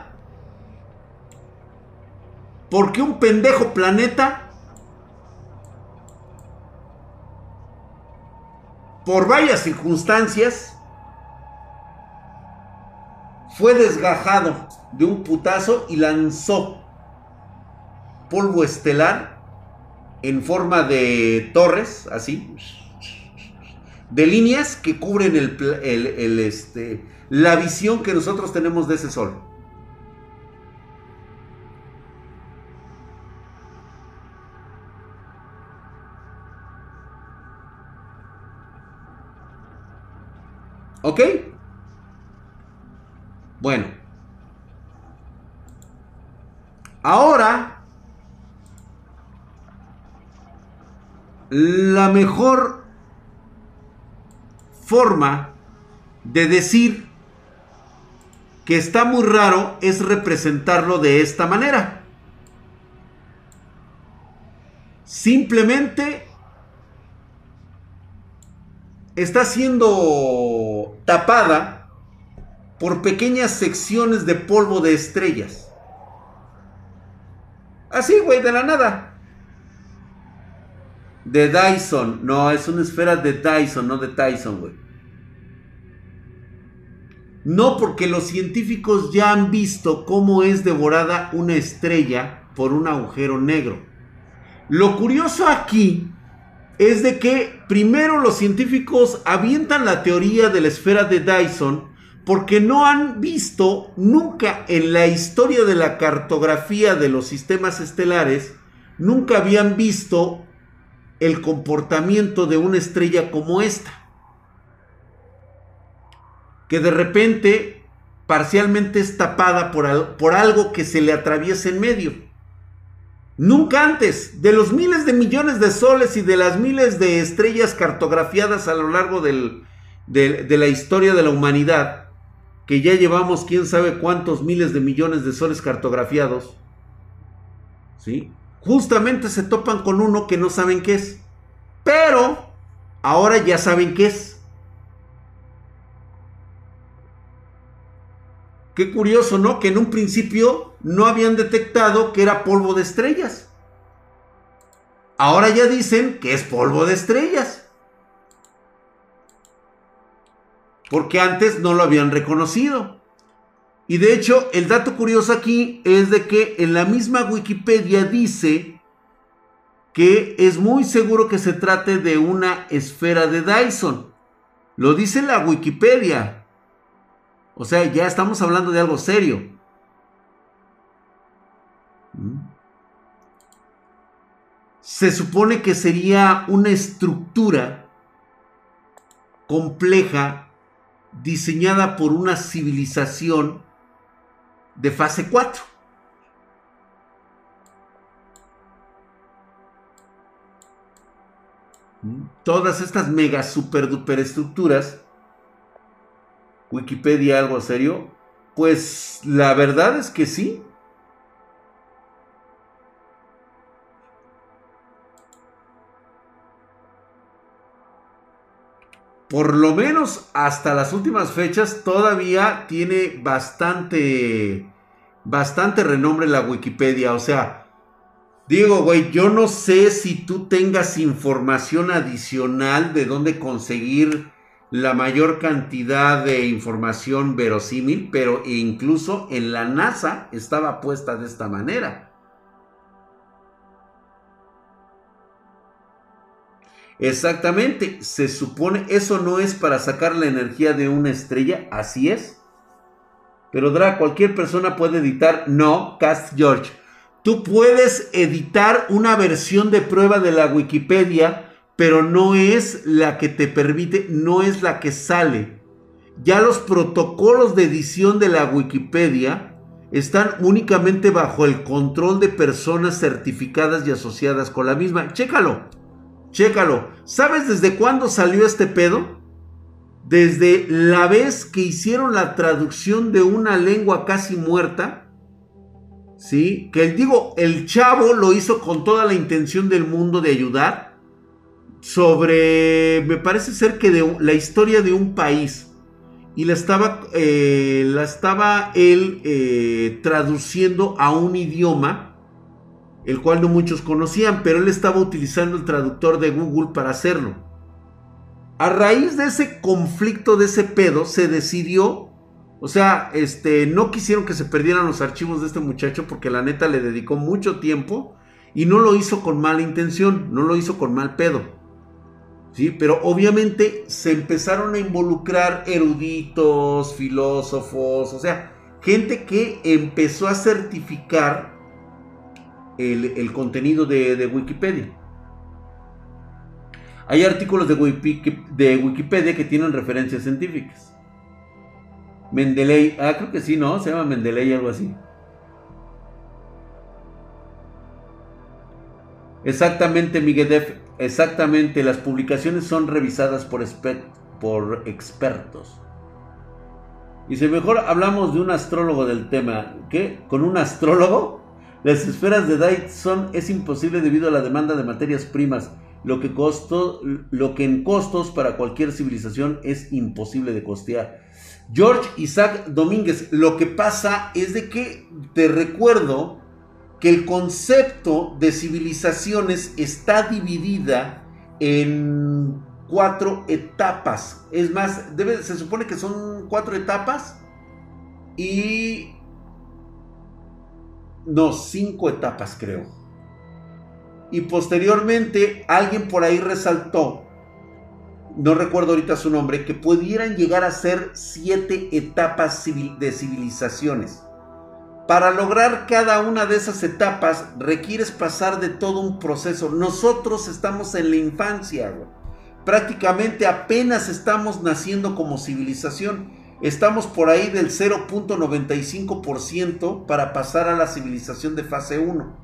[SPEAKER 1] porque un pendejo planeta, por varias circunstancias, fue desgajado de un putazo y lanzó polvo estelar en forma de torres, así, de líneas que cubren el, este, la visión que nosotros tenemos de ese sol. ¿Ok? Bueno. Ahora la mejor forma de decir que está muy raro es representarlo de esta manera. simplemente está siendo tapada por pequeñas secciones de polvo de estrellas. Así, güey, de la nada. De Dyson. No, es una esfera de Dyson, no de Tyson, güey. No porque los científicos ya han visto cómo es devorada una estrella por un agujero negro. Lo curioso aquí es de que primero los científicos avientan la teoría de la esfera de Dyson porque no han visto nunca en la historia de la cartografía de los sistemas estelares, nunca habían visto el comportamiento de una estrella como esta. Que de repente parcialmente es tapada por, por algo que se le atraviesa en medio. Nunca antes, de los miles de millones de soles y de las miles de estrellas cartografiadas a lo largo de, la historia de la humanidad, que ya llevamos quién sabe cuántos miles de millones de soles cartografiados, ¿sí? Justamente se topan con uno que no saben qué es, pero ahora ya saben qué es. Qué curioso, ¿no? Que en un principio no habían detectado que era polvo de estrellas. Ahora ya dicen que es polvo de estrellas. Porque antes no lo habían reconocido. Y de hecho, el dato curioso aquí es de que en la misma Wikipedia dice que es muy seguro que se trate de una esfera de Dyson. Lo dice la Wikipedia. O sea, ya estamos hablando de algo serio. ¿Mm? Se supone que sería una estructura compleja diseñada por una civilización de fase 4. ¿Mm? Todas estas mega super duper estructuras Wikipedia algo serio? Pues la verdad es que sí. Por lo menos hasta las últimas fechas todavía tiene bastante bastante renombre la Wikipedia, o sea, digo, güey, yo no sé si tú tengas información adicional de dónde conseguir la mayor cantidad de información verosímil, pero incluso en la NASA estaba puesta de esta manera. Exactamente, se supone, eso no es para sacar la energía de una estrella, así es. Pero Dra, cualquier persona puede editar, no, Cast George. Tú puedes editar una versión de prueba de la Wikipedia pero no es la que te permite, no es la que sale. Ya los protocolos de edición de la Wikipedia están únicamente bajo el control de personas certificadas y asociadas con la misma. Chécalo, chécalo. ¿Sabes desde cuándo salió este pedo? Desde la vez que hicieron la traducción de una lengua casi muerta. ¿Sí? Que digo, el chavo lo hizo con toda la intención del mundo de ayudar sobre, me parece ser que de la historia de un país. Y la estaba, eh, la estaba él eh, traduciendo a un idioma, el cual no muchos conocían, pero él estaba utilizando el traductor de Google para hacerlo. A raíz de ese conflicto, de ese pedo, se decidió, o sea, este, no quisieron que se perdieran los archivos de este muchacho porque la neta le dedicó mucho tiempo y no lo hizo con mala intención, no lo hizo con mal pedo. ¿Sí? Pero obviamente se empezaron a involucrar eruditos, filósofos, o sea, gente que empezó a certificar el, contenido de, Wikipedia. Hay artículos de, de Wikipedia que tienen referencias científicas. Mendeley, ah, creo que sí, ¿no? Se llama Mendeley, algo así. Exactamente, Miguel Exactamente, las publicaciones son revisadas por, por expertos. Si mejor hablamos de un astrólogo del tema. ¿Qué? ¿Con un astrólogo? Las esferas de Dyson es imposible debido a la demanda de materias primas, lo que, costo, lo que en costos para cualquier civilización es imposible de costear. George Isaac Domínguez, lo que pasa es de que te recuerdo que el concepto de civilizaciones está dividida en cuatro etapas. Es más, debe, se supone que son cuatro etapas y... No, cinco etapas creo. Y posteriormente alguien por ahí resaltó, no recuerdo ahorita su nombre, que pudieran llegar a ser siete etapas de civilizaciones. Para lograr cada una de esas etapas requieres pasar de todo un proceso. Nosotros estamos en la infancia, prácticamente apenas estamos naciendo como civilización. Estamos por ahí del 0.95% para pasar a la civilización de fase 1,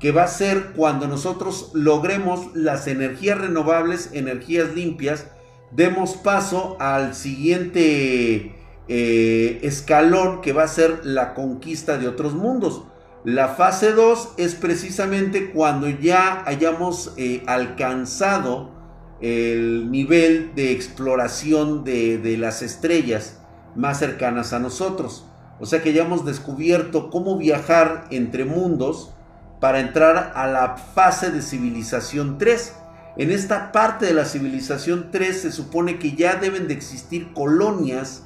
[SPEAKER 1] que va a ser cuando nosotros logremos las energías renovables, energías limpias, demos paso al siguiente eh, escalón que va a ser la conquista de otros mundos. La fase 2 es precisamente cuando ya hayamos eh, alcanzado el nivel de exploración de, las estrellas más cercanas a nosotros. O sea que ya hemos descubierto cómo viajar entre mundos para entrar a la fase de civilización 3. En esta parte de la civilización 3 se supone que ya deben de existir colonias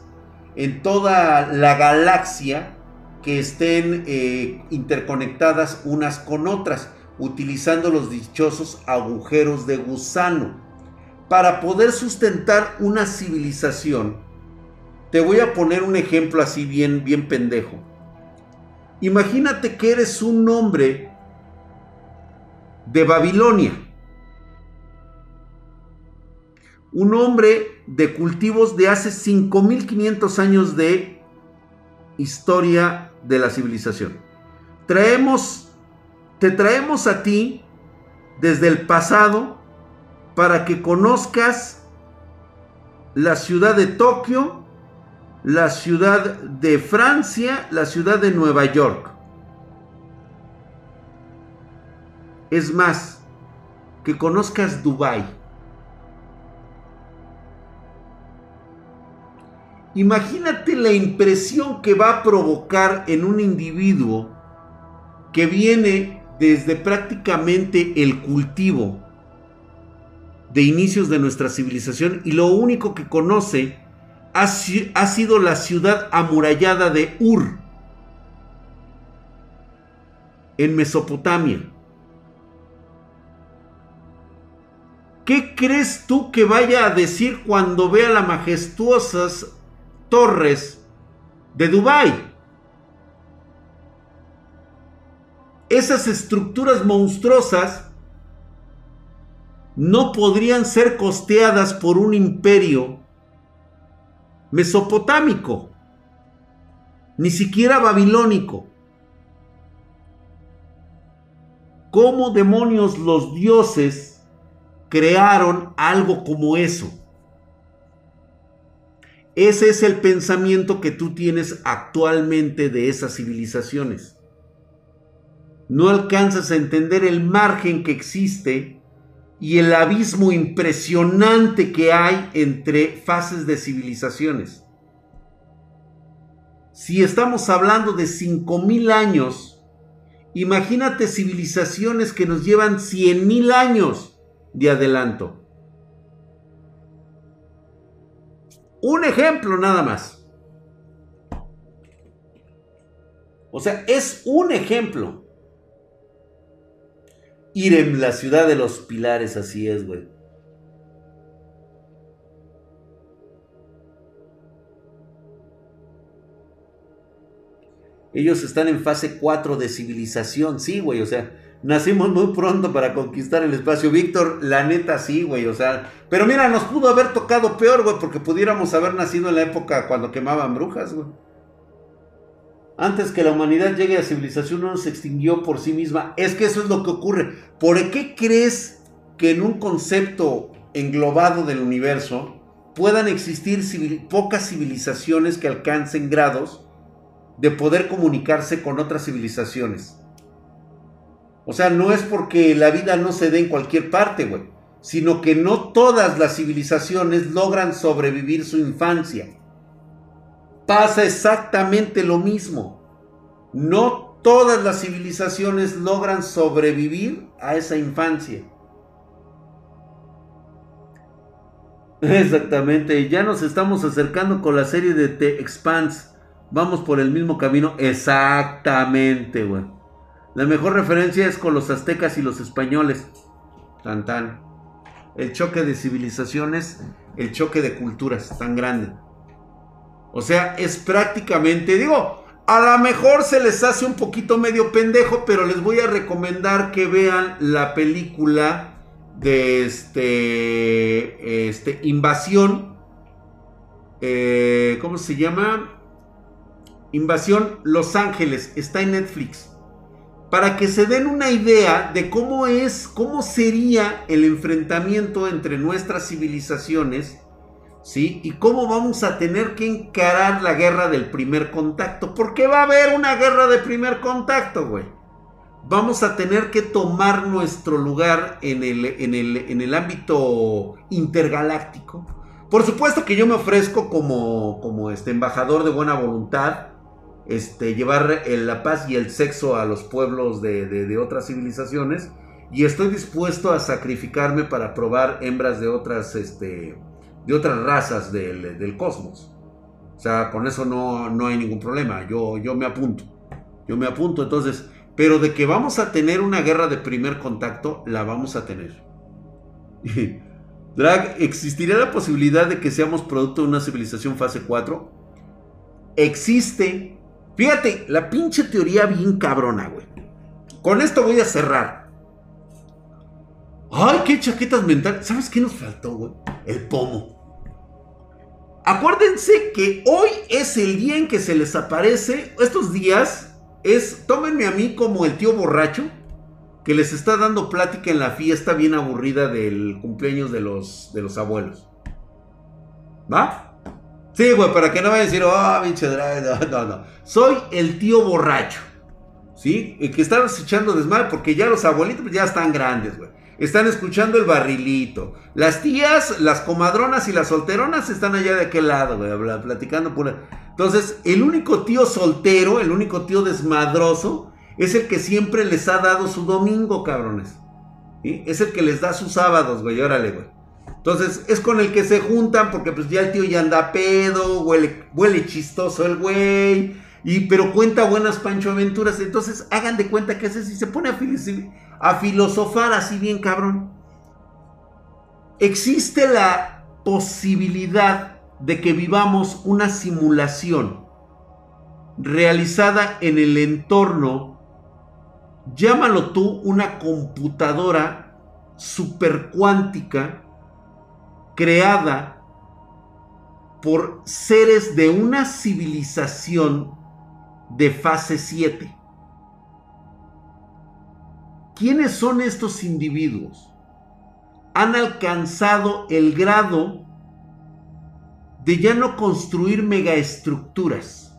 [SPEAKER 1] en toda la galaxia que estén eh, interconectadas unas con otras, utilizando los dichosos agujeros de gusano para poder sustentar una civilización, te voy a poner un ejemplo así bien, bien pendejo. Imagínate que eres un hombre de Babilonia. Un hombre de cultivos de hace 5500 años de historia de la civilización. Traemos, te traemos a ti desde el pasado para que conozcas la ciudad de Tokio, la ciudad de Francia, la ciudad de Nueva York. Es más, que conozcas Dubai. Imagínate la impresión que va a provocar en un individuo que viene desde prácticamente el cultivo de inicios de nuestra civilización y lo único que conoce ha, sido la ciudad amurallada de Ur, en Mesopotamia. ¿Qué crees tú que vaya a decir cuando vea las majestuosas torres de Dubái? Esas estructuras monstruosas no podrían ser costeadas por un imperio mesopotámico, ni siquiera babilónico. ¿Cómo demonios los dioses crearon algo como eso? Ese es el pensamiento que tú tienes actualmente de esas civilizaciones. No alcanzas a entender el margen que existe y el abismo impresionante que hay entre fases de civilizaciones. Si estamos hablando de 5000 años, imagínate civilizaciones que nos llevan 100.000 años de adelanto. Un ejemplo nada más. O sea, es un ejemplo. Irem, la ciudad de los pilares, así es, güey. Ellos están en fase 4 de civilización, sí, güey, o sea, nacimos muy pronto para conquistar el espacio. Víctor, la neta, sí, güey, o sea, pero mira, nos pudo haber tocado peor, güey, porque pudiéramos haber nacido en la época cuando quemaban brujas, güey. Antes que la humanidad llegue a civilización, no se extinguió por sí misma. Es que eso es lo que ocurre. ¿Por qué crees que en un concepto englobado del universo puedan existir pocas civilizaciones que alcancen grados de poder comunicarse con otras civilizaciones? O sea, no es porque la vida no se dé en cualquier parte, güey. Sino que no todas las civilizaciones logran sobrevivir su infancia. Pasa exactamente lo mismo. No todas las civilizaciones logran sobrevivir a esa infancia. Exactamente, ya nos estamos acercando con la serie de The Expanse. Vamos por el mismo camino. Exactamente, güey. La mejor referencia es con los aztecas y los españoles. Tan tan. El choque de civilizaciones, el choque de culturas, tan grande. O sea, es prácticamente, digo, a lo mejor se les hace un poquito medio pendejo, pero les voy a recomendar que vean la película de este, este Invasión. Eh, ¿Cómo se llama? Invasión Los Ángeles. Está en Netflix. Para que se den una idea de cómo es, cómo sería el enfrentamiento entre nuestras civilizaciones, ¿sí? Y cómo vamos a tener que encarar la guerra del primer contacto. Porque va a haber una guerra de primer contacto, güey vamos a tener que tomar nuestro lugar en el, en el, ámbito intergaláctico. Por supuesto que yo me ofrezco como, como este embajador de buena voluntad, este, llevar la paz y el sexo a los pueblos de, otras civilizaciones. Y estoy dispuesto a sacrificarme para probar hembras de otras, este, de otras razas del, cosmos. O sea, con eso no, no hay ningún problema. Yo, yo me apunto. Yo me apunto. Entonces, pero de que vamos a tener una guerra de primer contacto, la vamos a tener. Drag, ¿existiría la posibilidad de que seamos producto de una civilización fase 4? Existe. Fíjate, la pinche teoría bien cabrona, güey. Con esto voy a cerrar. Ay, qué chaquetas mentales. ¿Sabes qué nos faltó, güey? El pomo. Acuérdense que hoy es el día en que se les aparece, estos días, es, tómenme a mí como el tío borracho que les está dando plática en la fiesta bien aburrida del cumpleaños de los, de los abuelos. ¿Va? Sí, güey, para que no vayan a decir, oh, pinche no, no, no. Soy el tío borracho. ¿Sí? El que está echando desmadre porque ya los abuelitos ya están grandes, güey. Están escuchando el barrilito. Las tías, las comadronas y las solteronas están allá de aquel lado, güey, platicando pura. Entonces, el único tío soltero, el único tío desmadroso, es el que siempre les ha dado su domingo, cabrones. Es el que les da sus sábados, güey, órale, güey. Entonces, es con el que se juntan porque pues ya el tío ya anda pedo, huele, huele chistoso el güey. Y, pero cuenta buenas Pancho Aventuras. Entonces, hagan de cuenta que ese sí se pone a, a filosofar así bien cabrón. Existe la posibilidad de que vivamos una simulación realizada en el entorno, llámalo tú una computadora supercuántica creada por seres de una civilización de fase 7. ¿Quiénes son estos individuos? Han alcanzado el grado de ya no construir megaestructuras.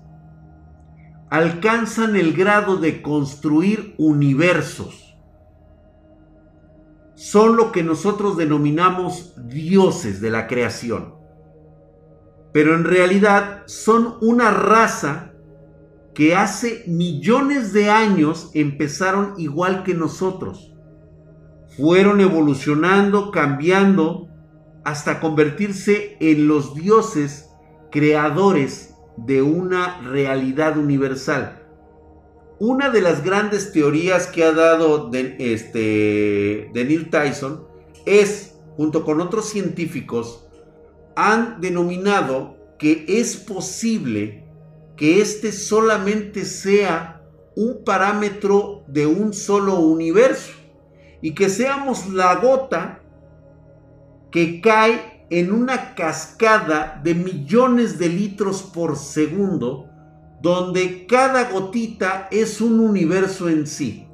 [SPEAKER 1] Alcanzan el grado de construir universos. Son lo que nosotros denominamos dioses de la creación. Pero en realidad son una raza que hace millones de años empezaron igual que nosotros. Fueron evolucionando, cambiando, hasta convertirse en los dioses creadores de una realidad universal. Una de las grandes teorías que ha dado este, de Neil Tyson es, junto con otros científicos, han denominado que es posible que este solamente sea un parámetro de un solo universo y que seamos la gota que cae en una cascada de millones de litros por segundo, donde cada gotita es un universo en sí.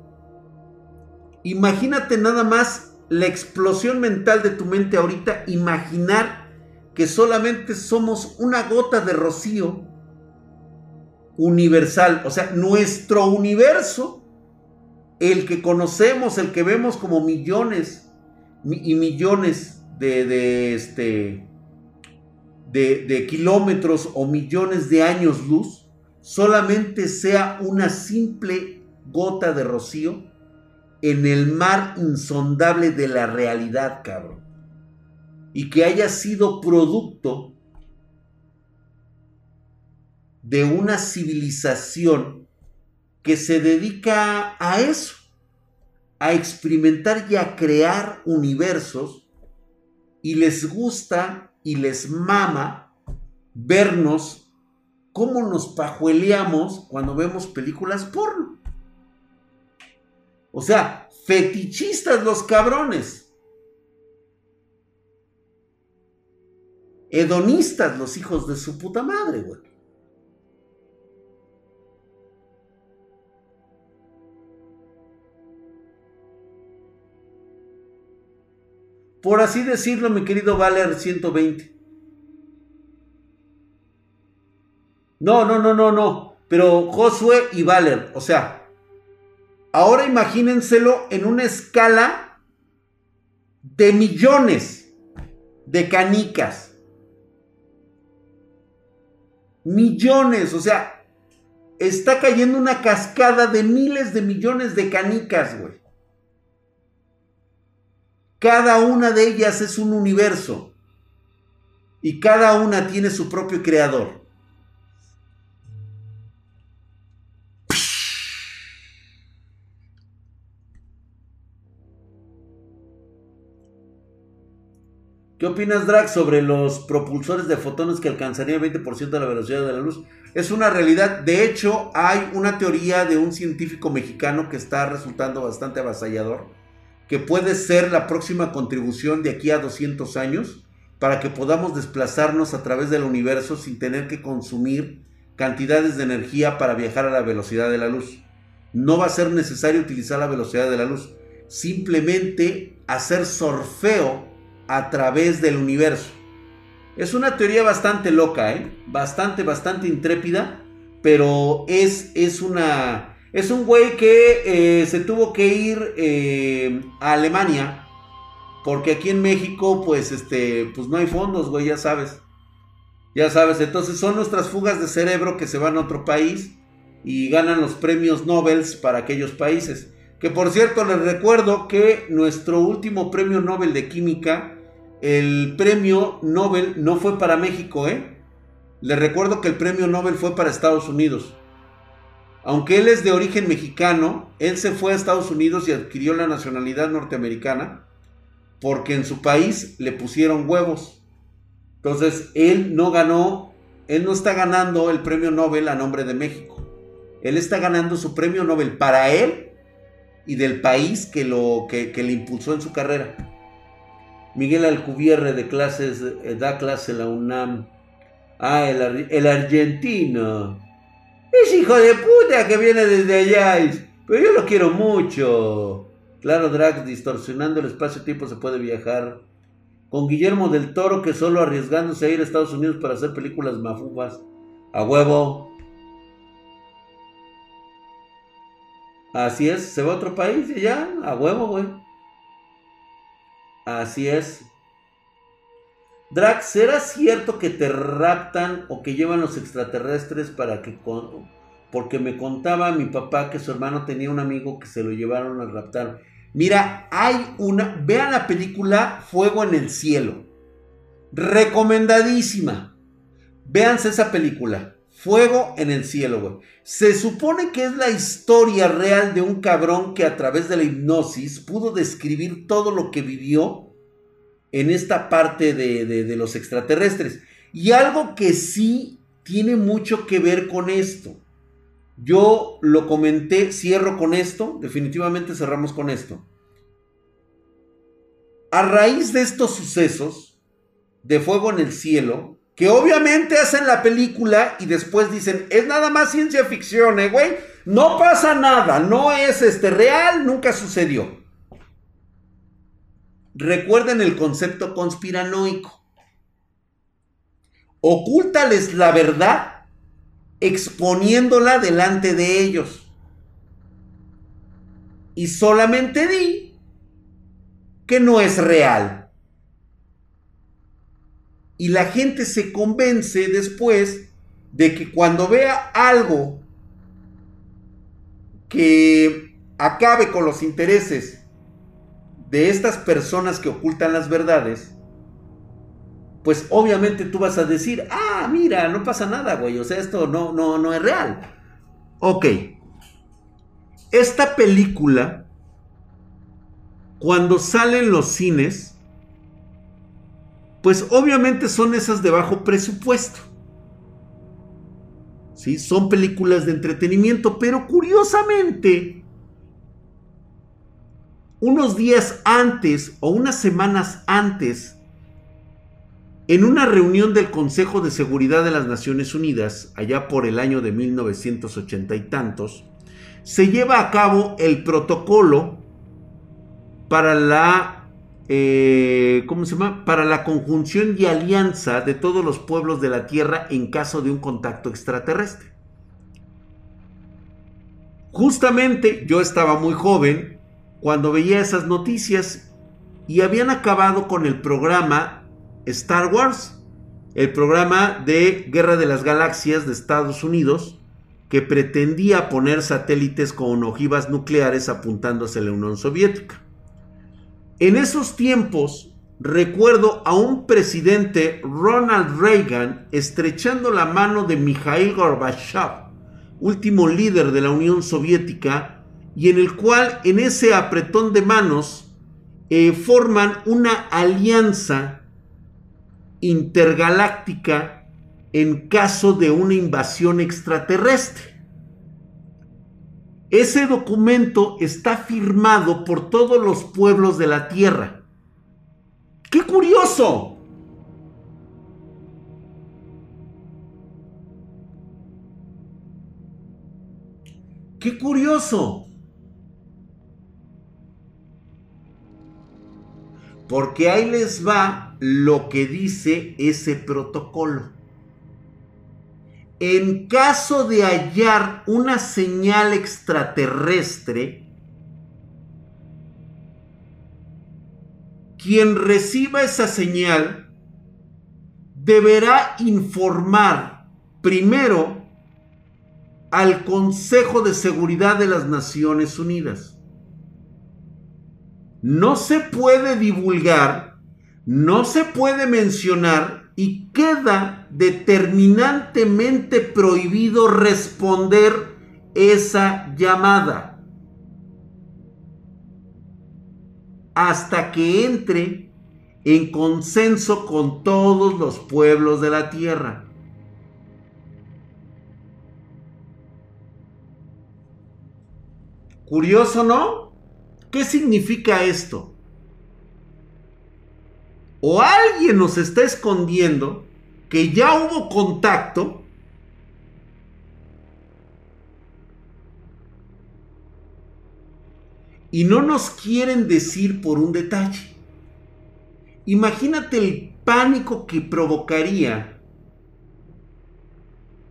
[SPEAKER 1] Imagínate nada más la explosión mental de tu mente ahorita, imaginar que solamente somos una gota de rocío universal, o sea, nuestro universo el que conocemos, el que vemos como millones y millones de, de este, de, de kilómetros o millones de años luz, solamente sea una simple gota de rocío en el mar insondable de la realidad, cabrón. Y que haya sido producto de una civilización que se dedica a eso, a experimentar y a crear universos y les gusta y les mama vernos cómo nos pajueleamos cuando vemos películas porno. O sea, fetichistas los cabrones. Hedonistas los hijos de su puta madre, güey. Por así decirlo, mi querido Valer 120. No, no, no, no, no. Pero Josué y Valer, o sea, Ahora imagínenselo en una escala de millones de canicas. Millones, o sea, está cayendo una cascada de miles de millones de canicas, güey. Cada una de ellas es un universo. Y cada una tiene su propio creador. ¿Qué opinas, Drag, sobre los propulsores de fotones que alcanzarían 20% de la velocidad de la luz? Es una realidad. De hecho, hay una teoría de un científico mexicano que está resultando bastante avasallador, que puede ser la próxima contribución de aquí a 200 años para que podamos desplazarnos a través del universo sin tener que consumir cantidades de energía para viajar a la velocidad de la luz. No va a ser necesario utilizar la velocidad de la luz. Simplemente hacer sorfeo a través del universo. Es una teoría bastante loca, ¿eh? Bastante, bastante intrépida, pero es, es una... Es un güey que eh, se tuvo que ir eh, a Alemania, porque aquí en México, pues, este, pues no hay fondos, güey, ya sabes. Ya sabes, entonces son nuestras fugas de cerebro que se van a otro país y ganan los premios Nobel para aquellos países. Que por cierto, les recuerdo que nuestro último premio Nobel de Química el premio Nobel no fue para México, ¿eh? Le recuerdo que el premio Nobel fue para Estados Unidos. Aunque él es de origen mexicano, él se fue a Estados Unidos y adquirió la nacionalidad norteamericana porque en su país le pusieron huevos. Entonces, él no ganó, él no está ganando el premio Nobel a nombre de México. Él está ganando su premio Nobel para él y del país que, lo, que, que le impulsó en su carrera. Miguel Alcubierre de clases, eh, da clase en la UNAM. Ah, el, argentino. Es hijo de puta que viene desde allá. Pero yo lo quiero mucho. Claro, Drax, distorsionando el espacio-tiempo se puede viajar. Con Guillermo del Toro que solo arriesgándose a ir a Estados Unidos para hacer películas mafufas. A huevo. Así es, se va a otro país y ya, a huevo, güey. Así es. Drax, ¿será cierto que te raptan o que llevan los extraterrestres para que... Porque me contaba mi papá que su hermano tenía un amigo que se lo llevaron a raptar. Mira, hay una... Vean la película Fuego en el Cielo. Recomendadísima. Véanse esa película. Fuego en el cielo, güey. Se supone que es la historia real de un cabrón que a través de la hipnosis pudo describir todo lo que vivió en esta parte de, de los extraterrestres. Y algo que sí tiene mucho que ver con esto. Yo lo comenté, cierro con esto, definitivamente cerramos con esto. A raíz de estos sucesos de fuego en el cielo, que obviamente hacen la película y después dicen, es nada más ciencia ficción, ¿eh, güey? No pasa nada, no es este real, nunca sucedió. Recuerden el concepto conspiranoico. Ocúltales la verdad exponiéndola delante de ellos. y solamente di que no es real. Y la gente se convence después de que cuando vea algo que acabe con los intereses de estas personas que ocultan las verdades, pues obviamente tú vas a decir, ah, mira, no pasa nada, güey, o sea, esto no, no, no es real. Ok. Esta película, cuando salen los cines, pues obviamente son esas de bajo presupuesto. ¿Sí? Son películas de entretenimiento, pero curiosamente, unos días antes o unas semanas antes en una reunión del Consejo de Seguridad de las Naciones Unidas, allá por el año de 1980 y tantos, se lleva a cabo el protocolo para la, eh, ¿cómo se llama? Para la conjunción y alianza de todos los pueblos de la Tierra en caso de un contacto extraterrestre. Justamente yo estaba muy joven cuando veía esas noticias y habían acabado con el programa Star Wars, el programa de Guerra de las Galaxias de Estados Unidos, que pretendía poner satélites con ojivas nucleares apuntándose a la Unión Soviética. En esos tiempos, recuerdo a un presidente, Ronald Reagan, estrechando la mano de Mikhail Gorbachev, último líder de la Unión Soviética, y en el cual en ese apretón de manos eh, forman una alianza intergaláctica en caso de una invasión extraterrestre. Ese documento está firmado por todos los pueblos de la Tierra. ¡Qué curioso! ¡Qué curioso! Porque ahí les va lo que dice ese protocolo. En caso de hallar una señal extraterrestre, quien reciba esa señal deberá informar primero al Consejo de Seguridad de las Naciones Unidas. No se puede divulgar no se puede mencionar y queda determinantemente prohibido responder esa llamada hasta que entre en consenso con todos los pueblos de la tierra. Curioso, ¿no? ¿Qué significa esto? O alguien nos está escondiendo que ya hubo contacto y no nos quieren decir por un detalle. Imagínate el pánico que provocaría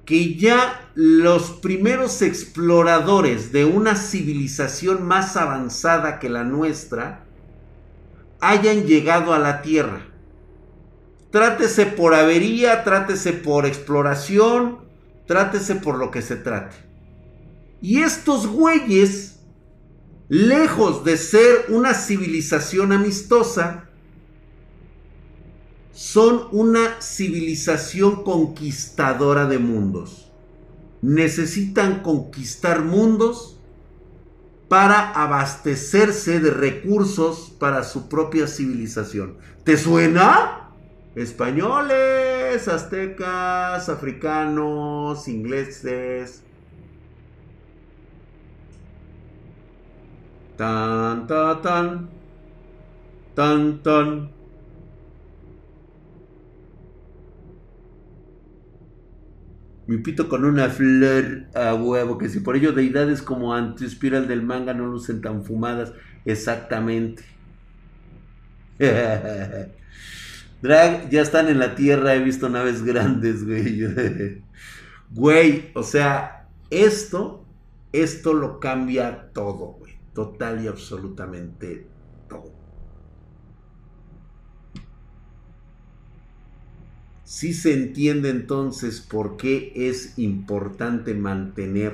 [SPEAKER 1] que ya los primeros exploradores de una civilización más avanzada que la nuestra hayan llegado a la Tierra. Trátese por avería, trátese por exploración, trátese por lo que se trate. Y estos güeyes, lejos de ser una civilización amistosa, son una civilización conquistadora de mundos. Necesitan conquistar mundos para abastecerse de recursos para su propia civilización. ¿Te suena? Españoles, aztecas, africanos, ingleses. Tan, tan, tan. Tan, tan. Mi pito con una flor a huevo, que si por ello deidades como Antispiral del manga no lucen tan fumadas. Exactamente. Drag, ya están en la tierra, he visto naves grandes, güey. güey, o sea, esto, esto lo cambia todo, güey. total y absolutamente todo. Si se entiende entonces por qué es importante mantener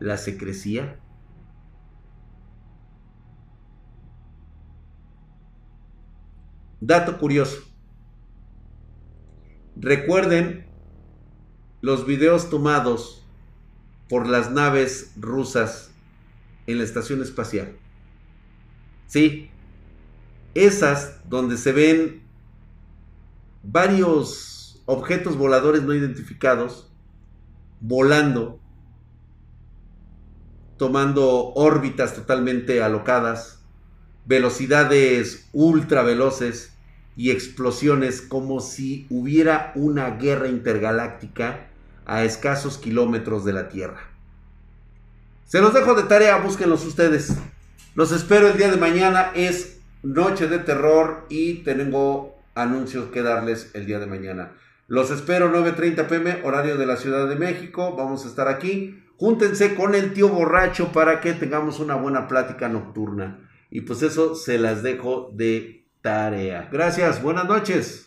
[SPEAKER 1] la secrecía. Dato curioso. Recuerden los videos tomados por las naves rusas en la estación espacial. Sí, esas donde se ven varios objetos voladores no identificados volando, tomando órbitas totalmente alocadas, velocidades ultra veloces y explosiones como si hubiera una guerra intergaláctica a escasos kilómetros de la Tierra. Se los dejo de tarea, búsquenlos ustedes. Los espero el día de mañana, es noche de terror y tengo anuncios que darles el día de mañana. Los espero 9.30 pm, horario de la Ciudad de México. Vamos a estar aquí. Júntense con el tío borracho para que tengamos una buena plática nocturna. Y pues eso se las dejo de tarea. Gracias, buenas noches.